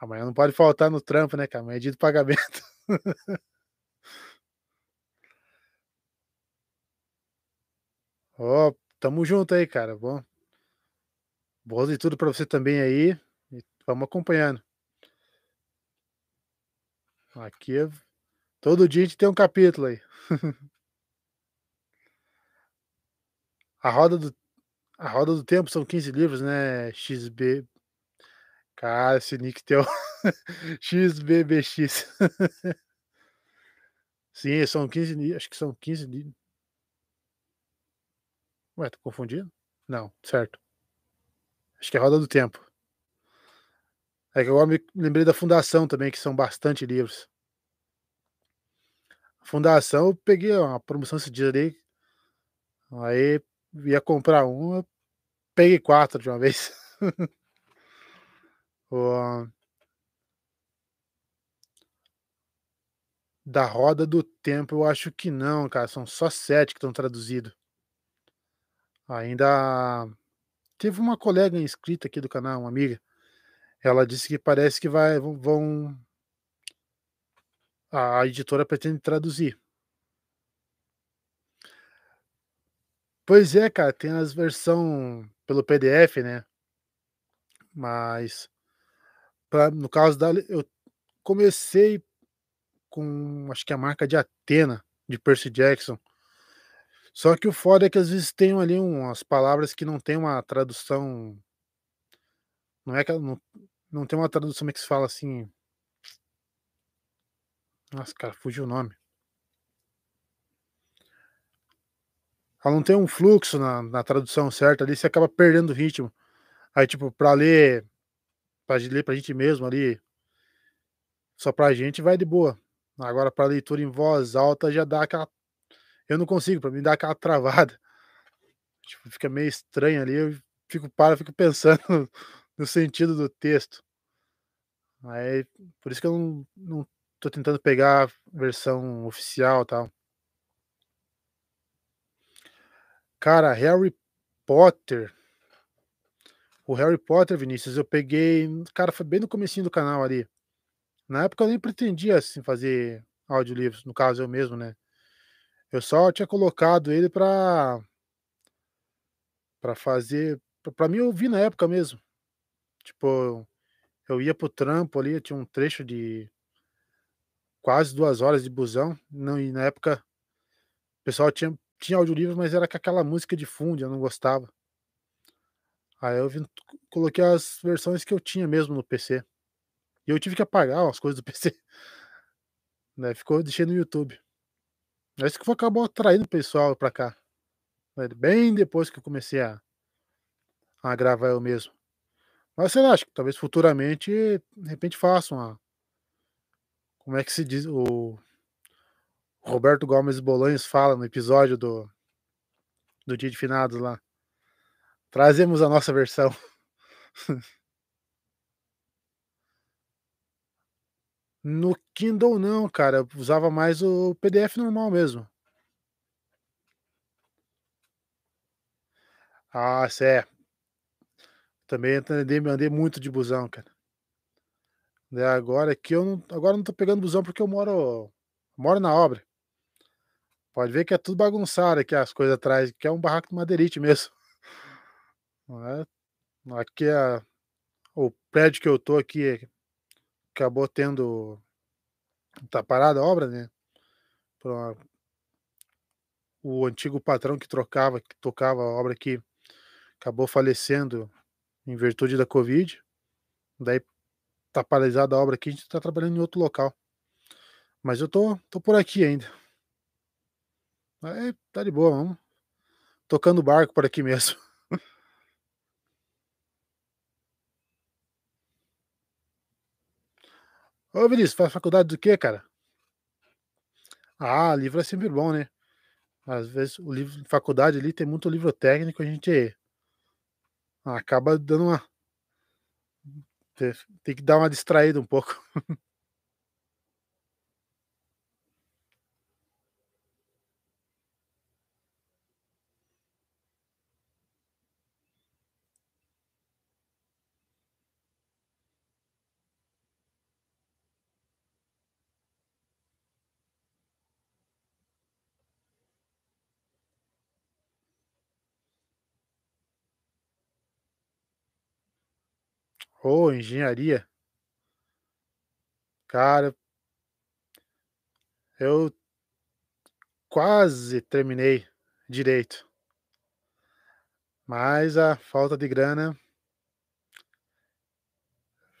amanhã não pode faltar no trampo, né, cara, amanhã é dia do pagamento. Ó, tamo junto aí, cara, bom boas leituras pra você também aí, vamos acompanhando. Aqui é todo dia a gente tem um capítulo aí. A Roda do A Roda do Tempo são 15 livros, né, XB cara, esse nick teu XBBX. Sim, são 15 li acho que são 15 li Ué, tô confundindo? Não, certo. Acho que é Roda do Tempo. É que agora me lembrei da Fundação também, que são bastante livros. Fundação eu peguei uma promoção esses dias ali aí ia comprar um, peguei 4 de uma vez. Da Roda do Tempo eu acho que não, cara, são só 7 que estão traduzido. Ainda teve uma colega inscrita aqui do canal, uma amiga, ela disse que parece que vai vão a editora pretende traduzir. Pois é, cara, tem as versão pelo PDF, né. Mas pra no caso da eu comecei com acho que a Marca de Atena, de Percy Jackson. Só que o foda é que às vezes tem ali umas palavras que não tem uma tradução não é que não não tem uma tradução, que se fala assim Nossa, cara, fugiu o nome. Ela não tem um fluxo na na tradução certa ali, você acaba perdendo o ritmo. Aí, tipo, pra ler pra ler pra gente mesmo ali só pra gente vai de boa. Agora pra leitura em voz alta já dá aquela eu não consigo, pra mim dá aquela travada. Tipo, fica meio estranho ali, eu fico paro, fico pensando no sentido do texto. Aí, por isso que eu não não tô tentando pegar versão oficial, tal. Cara, Harry Potter o Harry Potter, Vinícius, eu peguei cara, foi bem no comecinho do canal ali. Na época eu nem pretendia, assim, fazer audiolivros, no caso eu mesmo, né. Eu só tinha colocado ele pra pra fazer pra mim ouvir na época mesmo. Tipo, eu ia para o trampo ali, tinha um trecho de quase 2 horas de busão, não e na época o pessoal tinha tinha audiolivro, mas era com aquela música de fundo, eu não gostava. Aí eu vim coloquei as versões que eu tinha mesmo no PC. E eu tive que apagar umas coisas do PC. Né, ficou deixei no YouTube. É isso que acabou atraindo o pessoal pra cá. Né, bem depois que eu comecei a a gravar eu mesmo. Mas lá, acho que talvez futuramente, de repente faça uma como é que se diz? O Roberto Gomes Bolanhos fala no episódio do do Dia de Finados lá. Trazemos a nossa versão. No Kindle não, cara, eu usava mais o PDF normal mesmo. Ah, sé Também andei andei muito de busão, cara. Né, agora aqui eu não agora não tô pegando busão, porque eu moro moro na obra. Pode ver que é tudo bagunçado aqui as coisas atrás, que é um barraco de madeirite mesmo. É, aqui é o prédio que eu tô aqui acabou tendo tá parada a obra, né, o antigo patrão que trocava que tocava a obra aqui, acabou falecendo em virtude da covid, daí tá paralisada a obra aqui, a gente tá trabalhando em outro local. Mas eu tô tô por aqui ainda. Aí, tá de boa, vamos tocando barco por aqui mesmo. Ô Vinícius, faz faculdade do quê, cara? Ah, livro é sempre bom, né? Às vezes o livro de faculdade ali tem muito livro técnico, a gente acaba dando uma te tem que dar uma distraída um pouco. Ô, engenharia. Cara eu quase terminei direito. Mas a falta de grana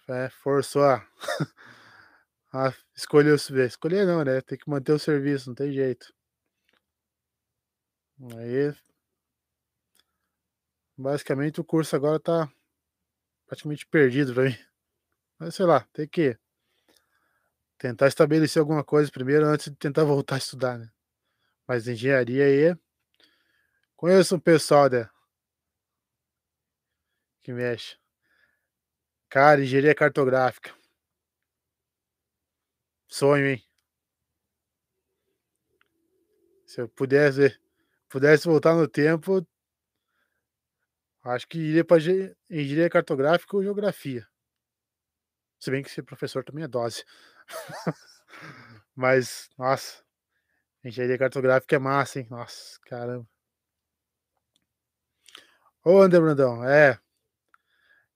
é, forçou a a escolher os escolher não, né, tem que manter o serviço, não tem jeito. Aí basicamente o curso agora tá praticamente perdido pra mim. Mas sei lá, tem que tentar estabelecer alguma coisa primeiro antes de tentar voltar a estudar, né. Mas engenharia aí conheço um pessoal da que mexe. Cara, engenharia cartográfica. Sonho, hein. Se eu pudesse pudesse voltar no tempo acho que iria ge engenharia cartográfica ou geografia. Se bem que ser professor também é dose. Mas, nossa, engenharia cartográfica é massa, hein. Nossa, caramba. Ô, André Brandão, é.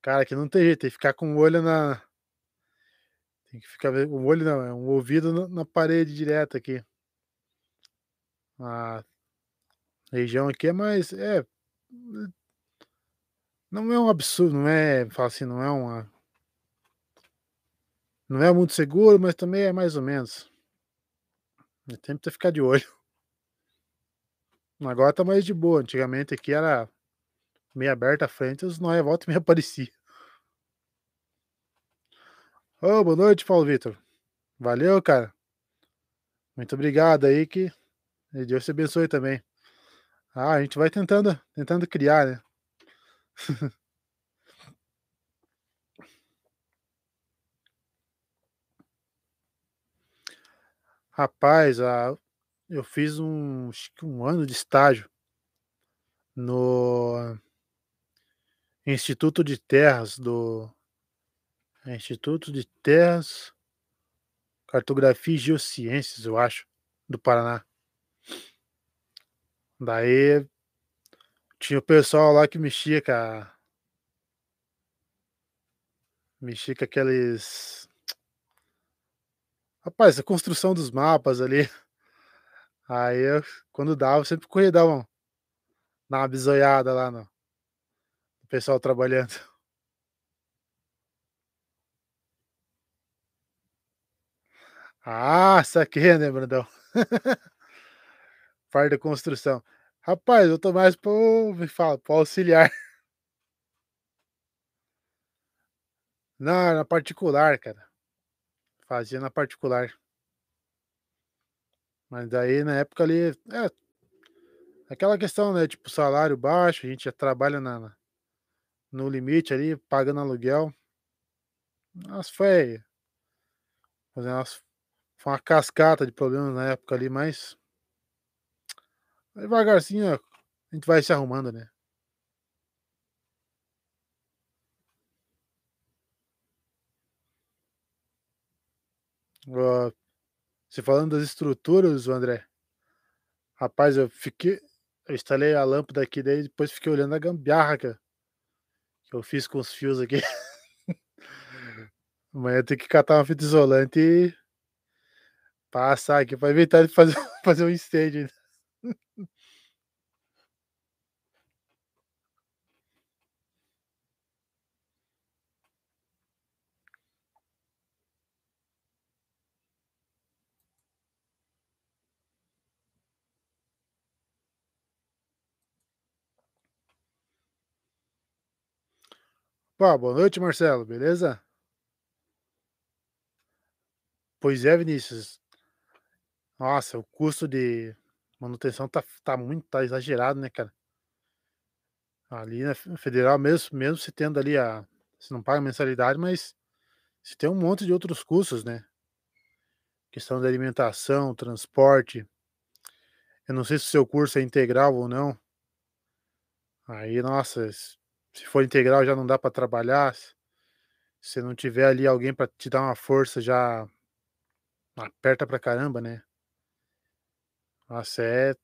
Cara, aqui não tem jeito, tem que ficar com o olho na tem que ficar o olho não, é um ouvido na parede direto aqui. A região aqui é mais é não é um absurdo, não é fala assim, não é uma não é muito seguro, mas também é mais ou menos. É sempre ficar de olho. Agora tá mais de boa, antigamente aqui era meio aberta a frente, os nóia volta e meia aparecia. Ô, boa noite, Paulo Vitor. Valeu, cara. Muito obrigado aí que Deus te abençoe também. Ah, a gente vai tentando tentando criar, né. Rapaz, ah, eu fiz um 1 ano de estágio no Instituto de Terras do Instituto de Terras Cartografia e Geociências, eu acho, do Paraná. Daí tinha o pessoal lá que mexia com a mexia com aqueles rapaz, a construção dos mapas ali. Aí eu quando dava, eu sempre corria dar um dar uma bisoiada lá no no pessoal trabalhando. Ah, saquei, né, Brandão. Parte da construção. Rapaz, eu tô mais para o me fala, para o auxiliar. Não, na particular, cara. Fazia na particular. Mas daí na época ali é aquela questão, né, tipo salário baixo, a gente já trabalha na na no limite ali, pagando aluguel. Nossa, foi foi uma cascata de problemas na época ali, mas devagarzinho, a gente vai se arrumando, né. Você falando das estruturas, André, rapaz, eu fiquei eu instalei a lâmpada aqui, daí depois fiquei olhando a gambiarra que eu fiz com os fios aqui. Amanhã tenho que catar uma fita isolante e passar aqui para evitar de fazer fazer um incêndio Pô, boa noite, Marcelo, beleza? Pois é, Vinícius. Nossa, o custo de manutenção tá tá muito tá exagerado, né, cara. Ali na fe federal, mesmo mesmo você tendo ali a você não paga mensalidade, mas você tem um monte de outros custos, né. Questão da alimentação, transporte. Eu não sei se o seu curso é integral ou não. Aí, nossa, se se for integral já não dá para trabalhar, se se não tiver ali alguém para te dar uma força já aperta pra caramba, né. Nossa, é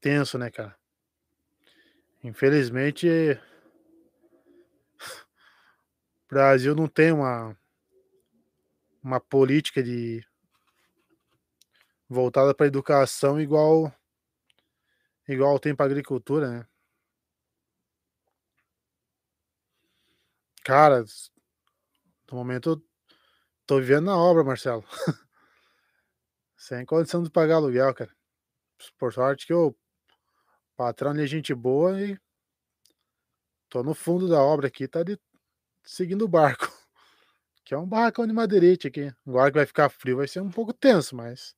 tenso, né, cara. Infelizmente Brasil não tem uma uma política de voltada pra educação igual igual tem pra agricultura, né. Cara, no momento eu tô vivendo na obra, Marcelo. Sem condição de pagar aluguel, cara. Por sorte que o patrão é gente boa e tô no fundo da obra aqui, tá ali seguindo o barco, que é um barracão de madeirite aqui. Agora que vai ficar frio vai ser um pouco tenso, mas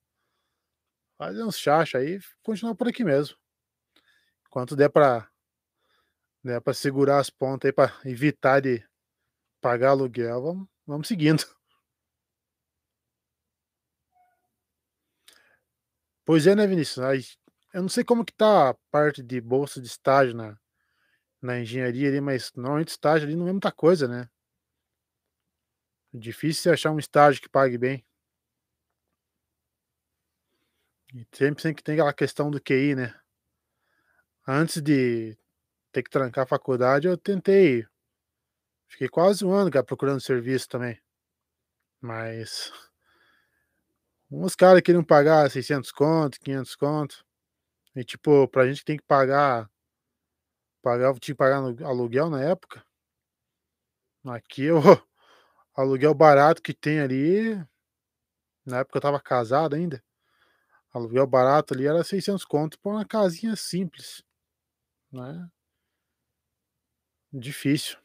fazer uns chacho aí e continuar por aqui mesmo. Enquanto der pra der pra segurar as pontas aí pra evitar de pagar aluguel, vamos vamos seguindo. Pois é, né, Vinícius, eu não sei como que tá a parte de bolsa de estágio na na engenharia ali, mas normalmente estágio ali não é muita coisa, né. Difícil você achar um estágio que pague bem. E sempre tem que tem aquela questão do QI, né. Antes de ter que trancar a faculdade, eu tentei fiquei quase 1 ano, cara, procurando serviço também. Mas uns cara queriam pagar 600 conto, 500 conto, e tipo, pra gente tem que pagar pagava tinha que pagar alu aluguel na época aqui o aluguel barato que tem ali na época eu estava casado ainda, aluguel barato ali era 600 conto pra uma casinha simples, né. Difícil.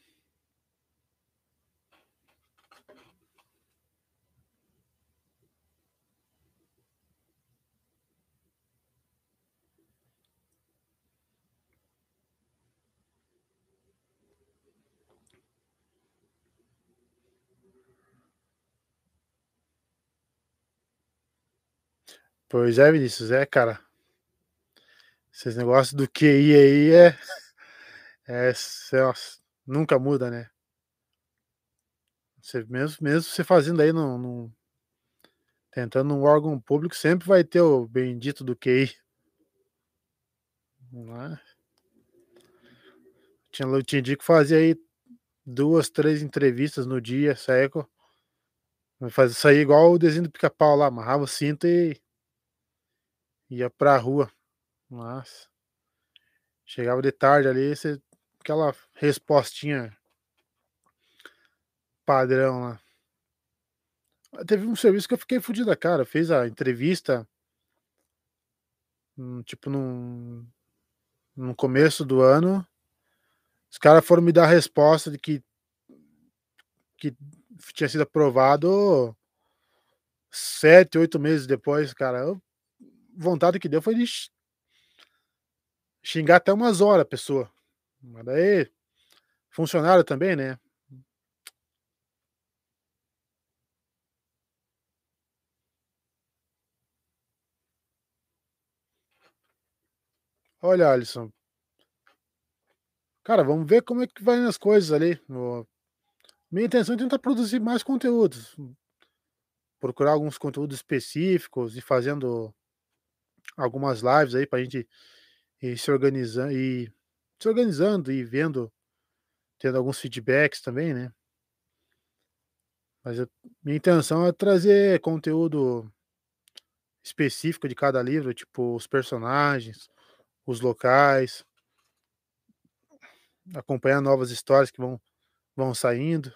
Pois é, Vinícius, é, cara. Esses negócios do QI aí é é nossa, nunca muda, né. Você mesmo mesmo você fazendo aí num tentando num órgão público, sempre vai ter o bendito do QI. Não é? Tinha lu tinha dia que fazia aí 2, 3 entrevistas no dia, faz saía igual o desenho do Pica-Pau lá, amarrava o cinto e ia pra rua. Nossa. Chegava de tarde ali, você aquela respostinha padrão lá. Teve um serviço que eu fiquei fudido da cara, fez a entrevista hum, tipo num no começo do ano, os cara foram me dar a resposta de que que tinha sido aprovado 7, 8 meses depois, cara, eu vontade que deu foi de xingar até umas hora a pessoa, mas daí funcionário também, né. Olha, Alisson. Cara, vamos ver como é que vai as coisas ali. Minha intenção é tentar produzir mais conteúdos, procurar alguns conteúdos específicos, ir fazendo algumas lives aí pra gente ir se organizan ir se organizando e vendo tendo alguns feedbacks também, né. Mas eu minha intenção é trazer conteúdo específico de cada livro, tipo os personagens, os locais acompanhar novas histórias que vão vão saindo.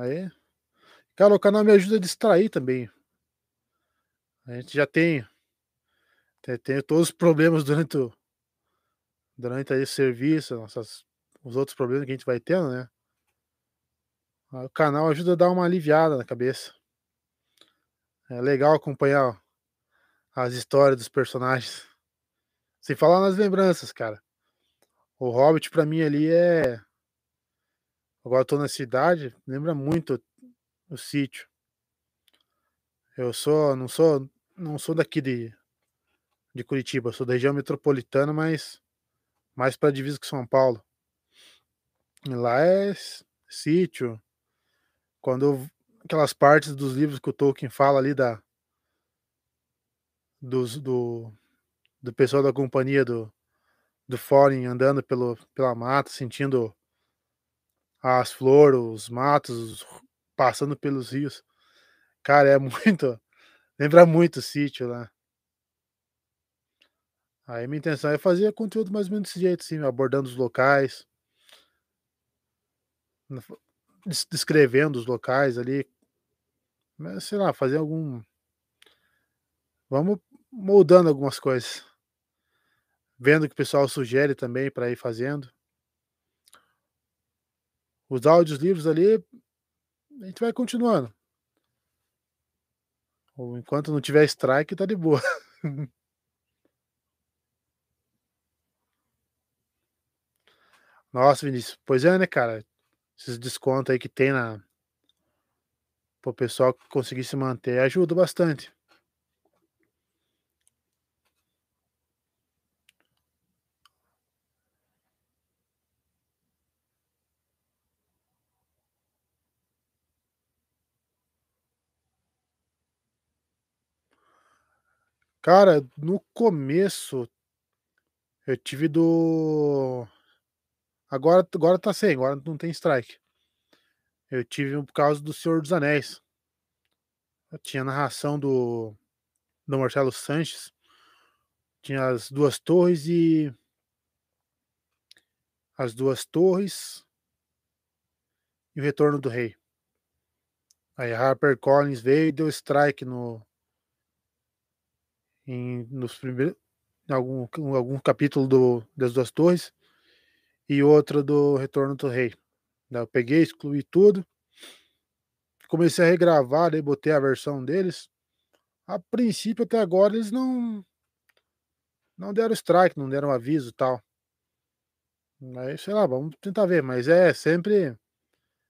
Aí cara, o canal me ajuda a distrair também. A gente já tem te tenho todos os problemas durante o durante aí o serviço, nossas os outros problemas que a gente vai tendo, né. O canal ajuda a dar uma aliviada na cabeça. É legal acompanhar as histórias dos personagens. Sem falar nas lembranças, cara. O Hobbit pra mim ali é agora eu tô na cidade, lembra muito o sítio. Eu sou não sou não sou daqui de de Curitiba, sou da região metropolitana, mas mais pra divisa com São Paulo. E lá é sítio. Quando aquelas partes dos livros que o Tolkien fala ali da dos do do pessoal da companhia do do Thorin andando pelo pela mata, sentindo as flores, os matos, passando pelos rios. Cara, é muito lembra muito o sítio lá. Aí minha intenção é fazer conteúdo mais ou menos desse jeito, assim, abordando os locais. des descrevendo os locais ali. Mas sei lá, fazer algum vamos moldando algumas coisas. Vendo o que o pessoal sugere também para ir fazendo. Os áudios livros ali, a gente vai continuando. Ou enquanto não tiver strike, tá de boa. Nossa, Vinícius, pois é, né, cara, esses desconto aí que tem na para o pessoal conseguir se manter ajuda bastante. Cara, no começo eu tive do agora agora tá sem, agora não tem strike. Eu tive por causa do Senhor dos Anéis. Eu tinha narração do do Marcelo Sanches, tinha As Duas Torres e As Duas Torres e O Retorno do Rei. Aí a HarperCollins veio e deu strike no em nos primeiros em algum algum capítulo do das Duas Torres e outro do Retorno do Rei. Eu peguei, excluí tudo. Comecei a regravar, daí botei a versão deles. A princípio, até agora, eles não não deram strike, não deram aviso tal. Aí, sei lá, vamos tentar ver, mas é sempre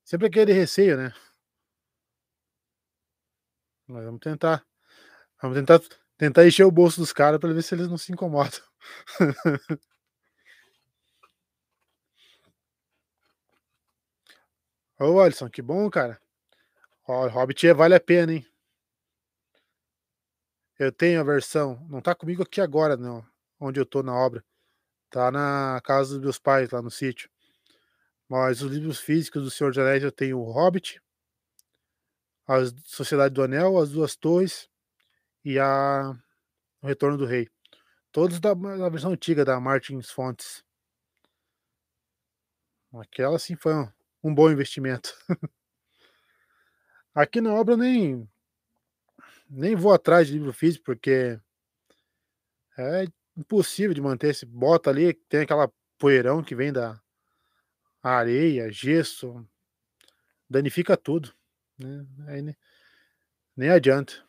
sempre aquele receio, né. Mas vamos tentar. Vamos tentar tentar encher o bolso dos cara pra ver se eles não se incomodam. Ô Alisson, que bom, cara. Ó, Hobbit é vale a pena, hein. Eu tenho a versão, não tá comigo aqui agora não, onde eu tô na obra, tá na casa dos meus pais lá no sítio. Mas os livros físicos do Senhor dos Anéis eu tenho o Hobbit as Sociedade do Anel, As Duas Torres e a O Retorno do Rei. Todos da da versão antiga da Martins Fontes. Aquela sim foi um um bom investimento. Aqui na obra nem nem vou atrás de livro físico, porque é impossível de manter esse bota ali, tem aquela poeirão que vem da areia, gesso, danifica tudo, né, aí ne nem adianta.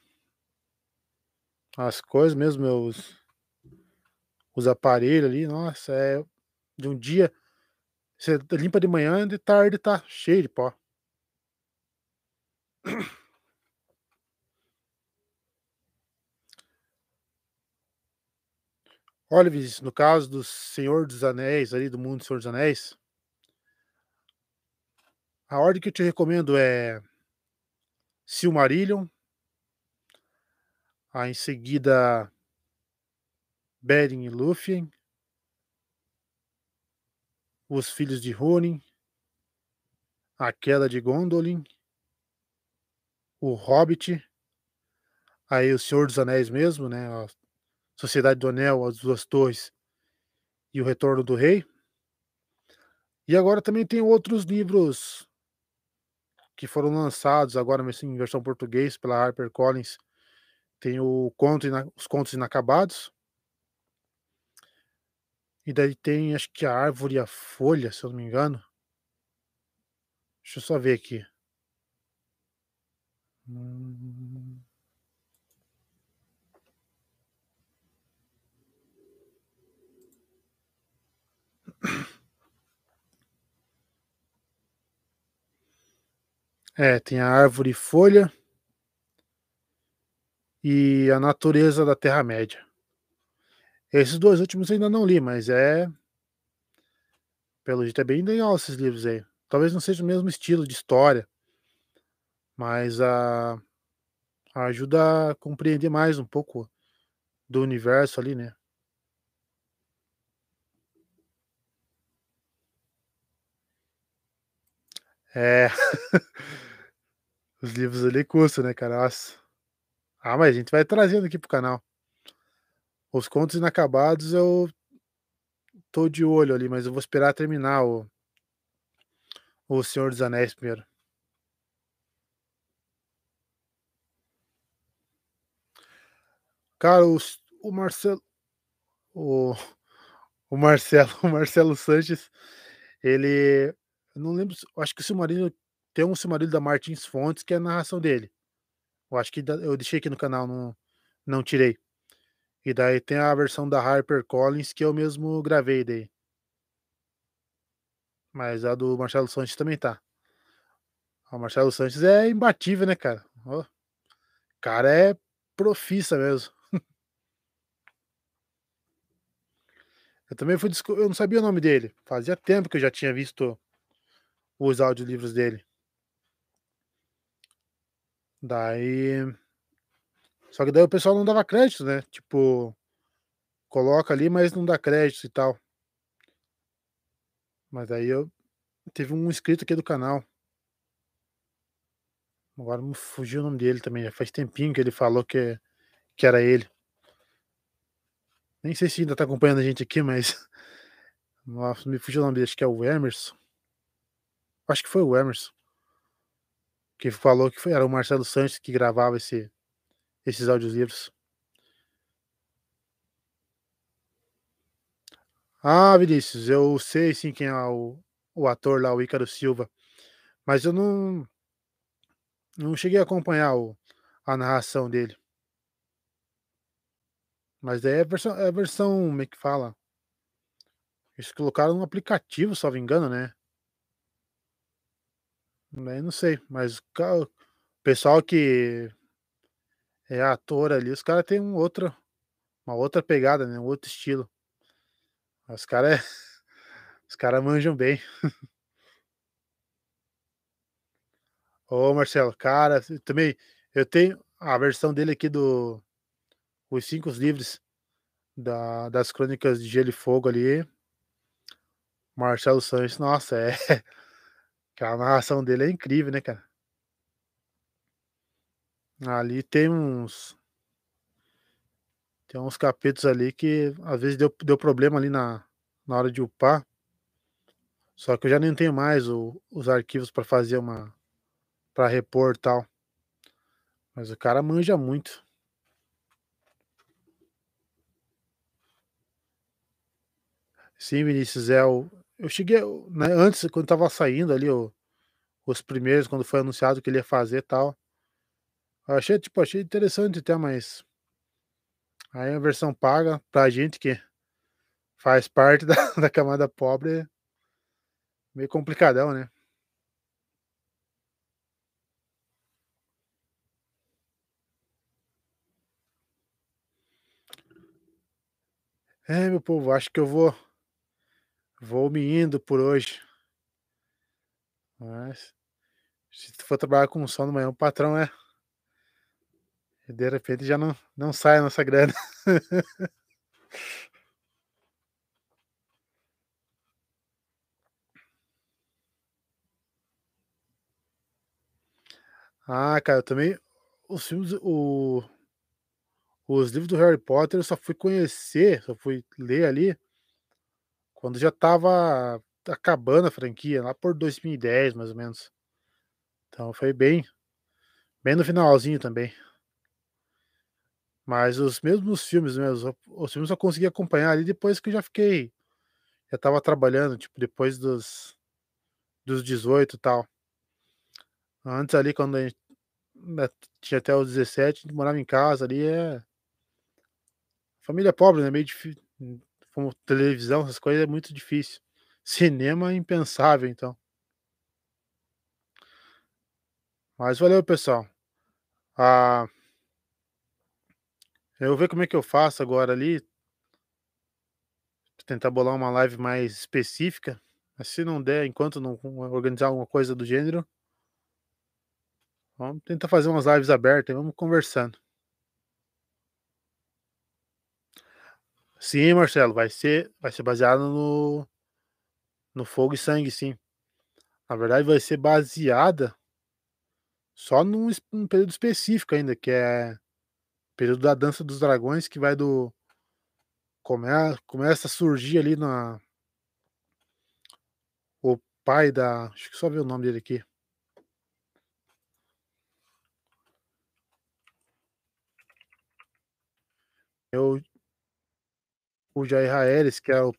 As coisas mesmo, meus os aparelhos ali, nossa, é de um dia você limpa de manhã, de tarde tá cheio de pó. Olha, no caso do Senhor dos Anéis, ali do mundo do Senhor dos Anéis a ordem que eu te recomendo é Silmarillion aí em seguida Beren e Lúthien Os Filhos de Húrin A Queda de Gondolin. O Hobbit. Aí O Senhor dos Anéis mesmo, né, a Sociedade do Anel, As Duas Torres e O Retorno do Rei. E agora também tem outros livros que foram lançados agora, em versão português pela HarperCollins, tem o conto Os Contos Inacabados. E daí tem acho que a árvore e a folha, se eu não me engano. Deixa eu só ver aqui. Hum. É, tem a árvore e folha. E a natureza da Terra-média. Esses 2 últimos ainda não li, mas é pelo jeito é bem legal esses livros aí. Talvez não seja o mesmo estilo de história. Mas a ajuda a compreender mais um pouco do universo ali, né. É. Os livros ali custam, né, cara, nossa. Ah, mas a gente vai trazendo aqui para o canal. Os Contos Inacabados eu tô de olho ali, mas eu vou esperar terminar o O Senhor dos Anéis primeiro. Cara, os o Marcelo o o Marcelo o Marcelo Sanches, ele não lembro acho que o Silmarillion tem um Silmarillion da Martins Fontes que é a narração dele. Eu acho que eu deixei aqui no canal, não não tirei. E daí tem a versão da Harper Collins que eu mesmo gravei daí. Mas a do Marcelo Sanches também tá. O Marcelo Sanches é imbatível, né, cara. Ó, cara é profissa mesmo. Eu também fui eu não sabia o nome dele, fazia tempo que eu já tinha visto os audiolivros dele. Daí só que daí o pessoal não dava crédito, né, tipo, coloca ali, mas não dá crédito e tal. Mas aí eu teve um inscrito aqui do canal. Agora me fugiu o nome dele também, já faz tempinho que ele falou que que era ele. Nem sei se ainda tá acompanhando a gente aqui, mas nossa, me fugiu o nome dele, acho que é o Emerson. Acho que foi o Emerson. Que falou que foi era o Marcelo Sanches que gravava esse esses audiolivros. Ah, Vinícius, eu sei sim quem é o o ator lá, o Ícaro Silva, mas eu não não cheguei a acompanhar o a narração dele. Mas daí é a versão é a versão como é que fala? Eles colocaram no aplicativo, salvo engano, né? Daí não sei, mas o pessoal que é ator ali, os cara tem um outro uma outra pegada, né, um outro estilo. Os cara é os cara manjam bem. Ô Marcelo, cara, também eu tenho a versão dele aqui do Os Cinco Livros da das Crônicas de Gelo e Fogo ali. Marcelo Sanches, nossa, é aquela narração dele é incrível, né, cara. Ali tem uns tem uns capítulos ali que às vezes deu deu problema ali na na hora de upar. Só que eu já nem tenho mais o os arquivos pra fazer uma pra repor, tal. Mas o cara manja muito. Sim, Vinícius, é o eu cheguei né, antes, quando estava saindo ali os primeiros, quando foi anunciado que ele ia fazer, tal eu achei, tipo, achei interessante até, mas aí a versão paga, pra gente que faz parte da da camada pobre meio complicadão, né. É, meu povo, acho que eu vou vou me indo por hoje. Mas, se tu for trabalhar com sono amanhã, o patrão é de repente já não não sai a nossa grana. Ah, cara, eu também os filmes o os livros do Harry Potter eu só fui conhecer, só fui ler ali quando já estava acabando a franquia, lá por 2010 mais ou menos. Então foi bem bem no finalzinho também. Mas os mesmos filmes mesmo, os filmes eu consegui acompanhar ali depois que eu já fiquei já estava trabalhando, tipo, depois dos dos 18 e tal. Antes ali quando a gente né, tinha até os 17, a gente morava em casa ali, é família pobre, né, meio difí como televisão, essas coisas é muito difícil. Cinema impensável então. Mas valeu pessoal. Ah eu vou ver como é que eu faço agora ali tentar bolar uma live mais específica, mas se não der, enquanto não organizar alguma coisa do gênero vamos tentar fazer umas lives abertas e vamos conversando. Sim, Marcelo, vai ser vai ser baseado no no Fogo e Sangue, sim. Na verdade vai ser baseada só num num período específico ainda, que é período da Dança dos Dragões, que vai do come começa a surgir ali na o pai da deixa eu só ver o nome dele aqui. Eu o Jair Raelis, que é o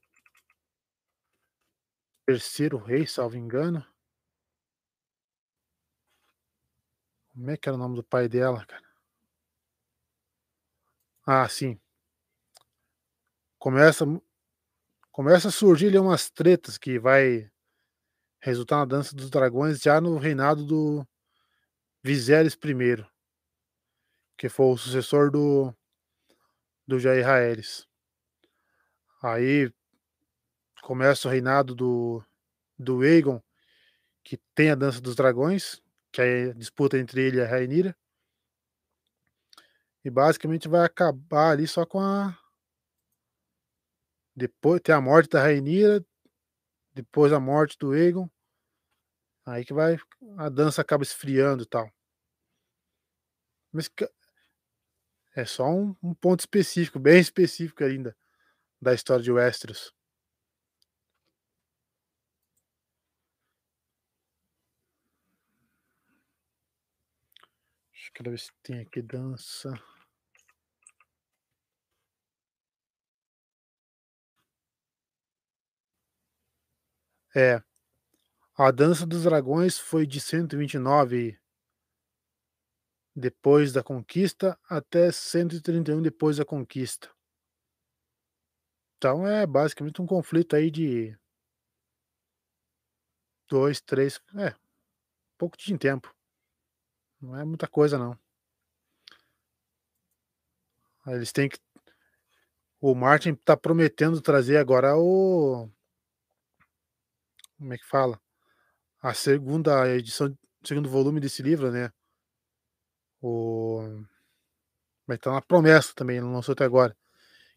terceiro rei, salvo engano. Como é que era o nome do pai dela, cara? Ah, sim. Começa começa a surgir ali umas tretas que vai resultar na Dança dos Dragões já no reinado do Viserys I. Que foi o sucessor do do Jair Raelis. Aí começa o reinado do do Aegon, que tem a Dança dos Dragões, que é a disputa entre ele e a Rhaenyra. E basicamente vai acabar ali só com a depois tem a morte da Rhaenyra, depois a morte do Aegon. Aí que vai a dança acaba esfriando e tal. Mas é só um um ponto específico, bem específico ainda, da história de Westeros. Quero ver se tem aqui dança. É. A Dança dos Dragões foi de 129 depois da conquista, até 131 depois da conquista. Então é basicamente um conflito aí de 2, 3, é, pouco de tempo. Não é muita coisa não. Eles têm que o Martin tá prometendo trazer agora o como é que fala? A segunda edição, segundo volume desse livro, né. O mas tá uma promessa também, não lançou até agora,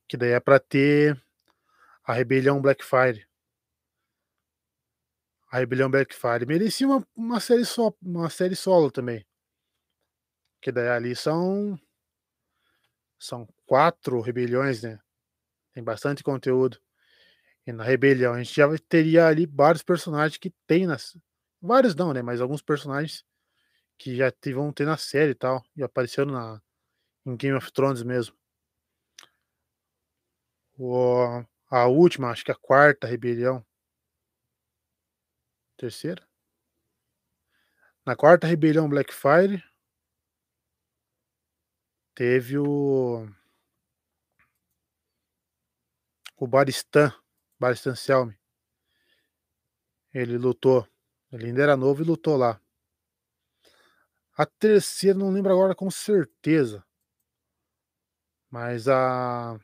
que daí é pra ter a Rebelião Blackfyre. A Rebelião Blackfyre merecia uma uma série só uma série solo também. Que daí ali são são 4 rebeliões, né, tem bastante conteúdo. E na Rebelião a gente já teria ali vários personagens que tem nas vários não, né, mas alguns personagens que já vão ter na série e tal, e apareceram na em Game of Thrones mesmo. O a última, acho que a 4ª rebelião. Terceira? Na 4ª rebelião Blackfyre teve o o Barristan, Barristan Selmy. Ele lutou, ele ainda era novo e lutou lá. A terceira não lembro agora com certeza. Mas a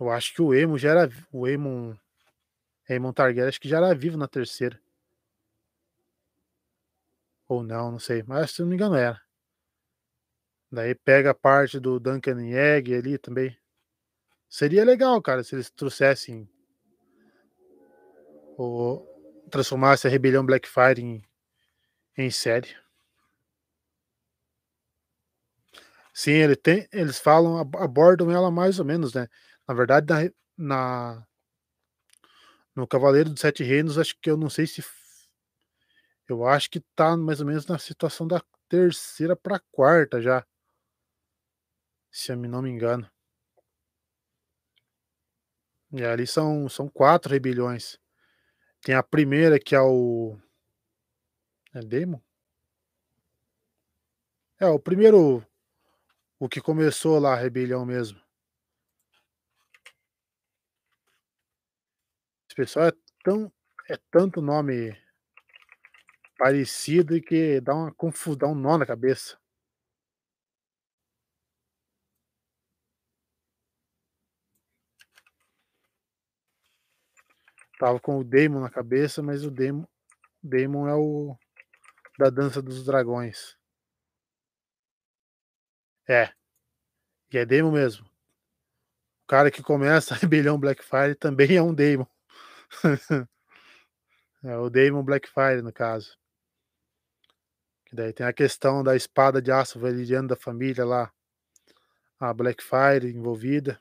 eu acho que o Aemon já era o Aemon Aemon Targaryen acho que já era vivo na terceira. Ou não, não sei, mas se não me engano era. Daí pega a parte do Duncan Egg ali também. Seria legal, cara, se eles trouxessem o transformasse a Rebelião Blackfyre em em série. Sim, ele tem eles falam abordam ela mais ou menos, né. Na verdade na na no Cavaleiro dos Sete Reinos, acho que eu não sei se eu acho que tá mais ou menos na situação da terceira pra quarta já. Se eu não me engano. E ali são são 4 rebeliões. Tem a primeira que é o é Daemon? É, o primeiro o que começou lá a rebelião mesmo. Pessoal é tão é tanto nome parecido que dá uma confu dá um nó na cabeça. Estava com o Daemon na cabeça, mas o Daemon Daemon é o da Dança dos Dragões. É. E é Daemon mesmo. O cara que começa a rebelião Blackfyre também é um Daemon. É o Daemon Blackfyre, no caso. Que daí tem a questão da espada de aço valeriano da família lá, a Blackfyre envolvida.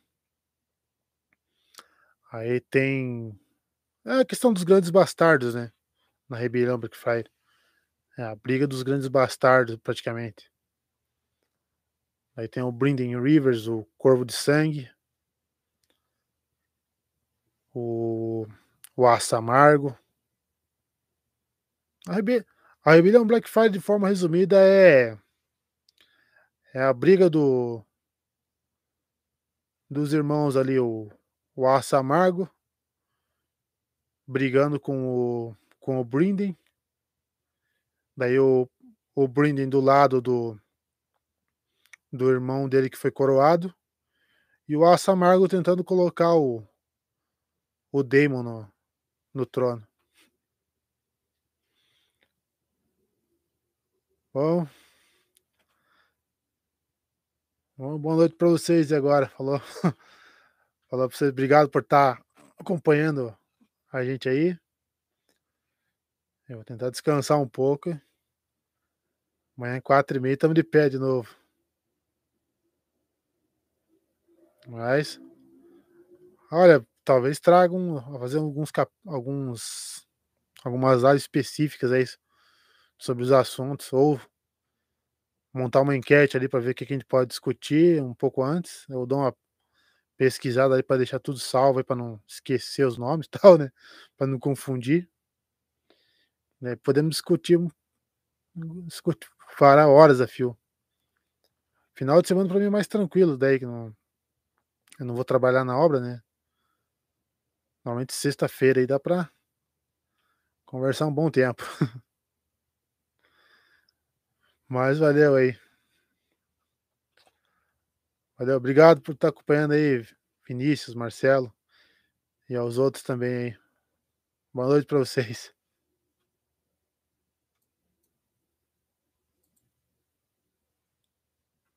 Aí tem é a questão dos grandes bastardos, né, na rebelião Blackfyre. É a briga dos grandes bastardos, praticamente. Aí tem o Brynden Rivers, o Corvo de Sangue. O o Aço Amargo. A rebe a rebelião Blackfyre, de forma resumida, é é a briga do dos irmãos ali, o o Aço Amargo brigando com o com o Brynden. Daí o o Brynden do lado do do irmão dele que foi coroado, e o Aço Amargo tentando colocar o o Daemon no no trono. Bom. Bom, boa noite para vocês agora, falou. Falou para vocês, obrigado por estar acompanhando a gente aí. Eu vou tentar descansar um pouco. Amanhã 4h30 estamos de pé de novo. Mas, olha, talvez tragam fazer alguns alguns algumas áreas específicas aí sobre os assuntos ou montar uma enquete ali para ver o que a gente pode discutir um pouco antes. Eu dou uma pesquisada aí para deixar tudo salvo para não esquecer os nomes e tal, né, para não confundir. Né, podemos discutir discutir fará horas a fio. Final de semana para mim é mais tranquilo, daí que não eu não vou trabalhar na obra, né. Normalmente sexta-feira aí dá para conversar um bom tempo. Mas valeu aí. Valeu, obrigado por estar acompanhando aí, Vinícius, Marcelo e aos outros também aí. Boa noite para vocês.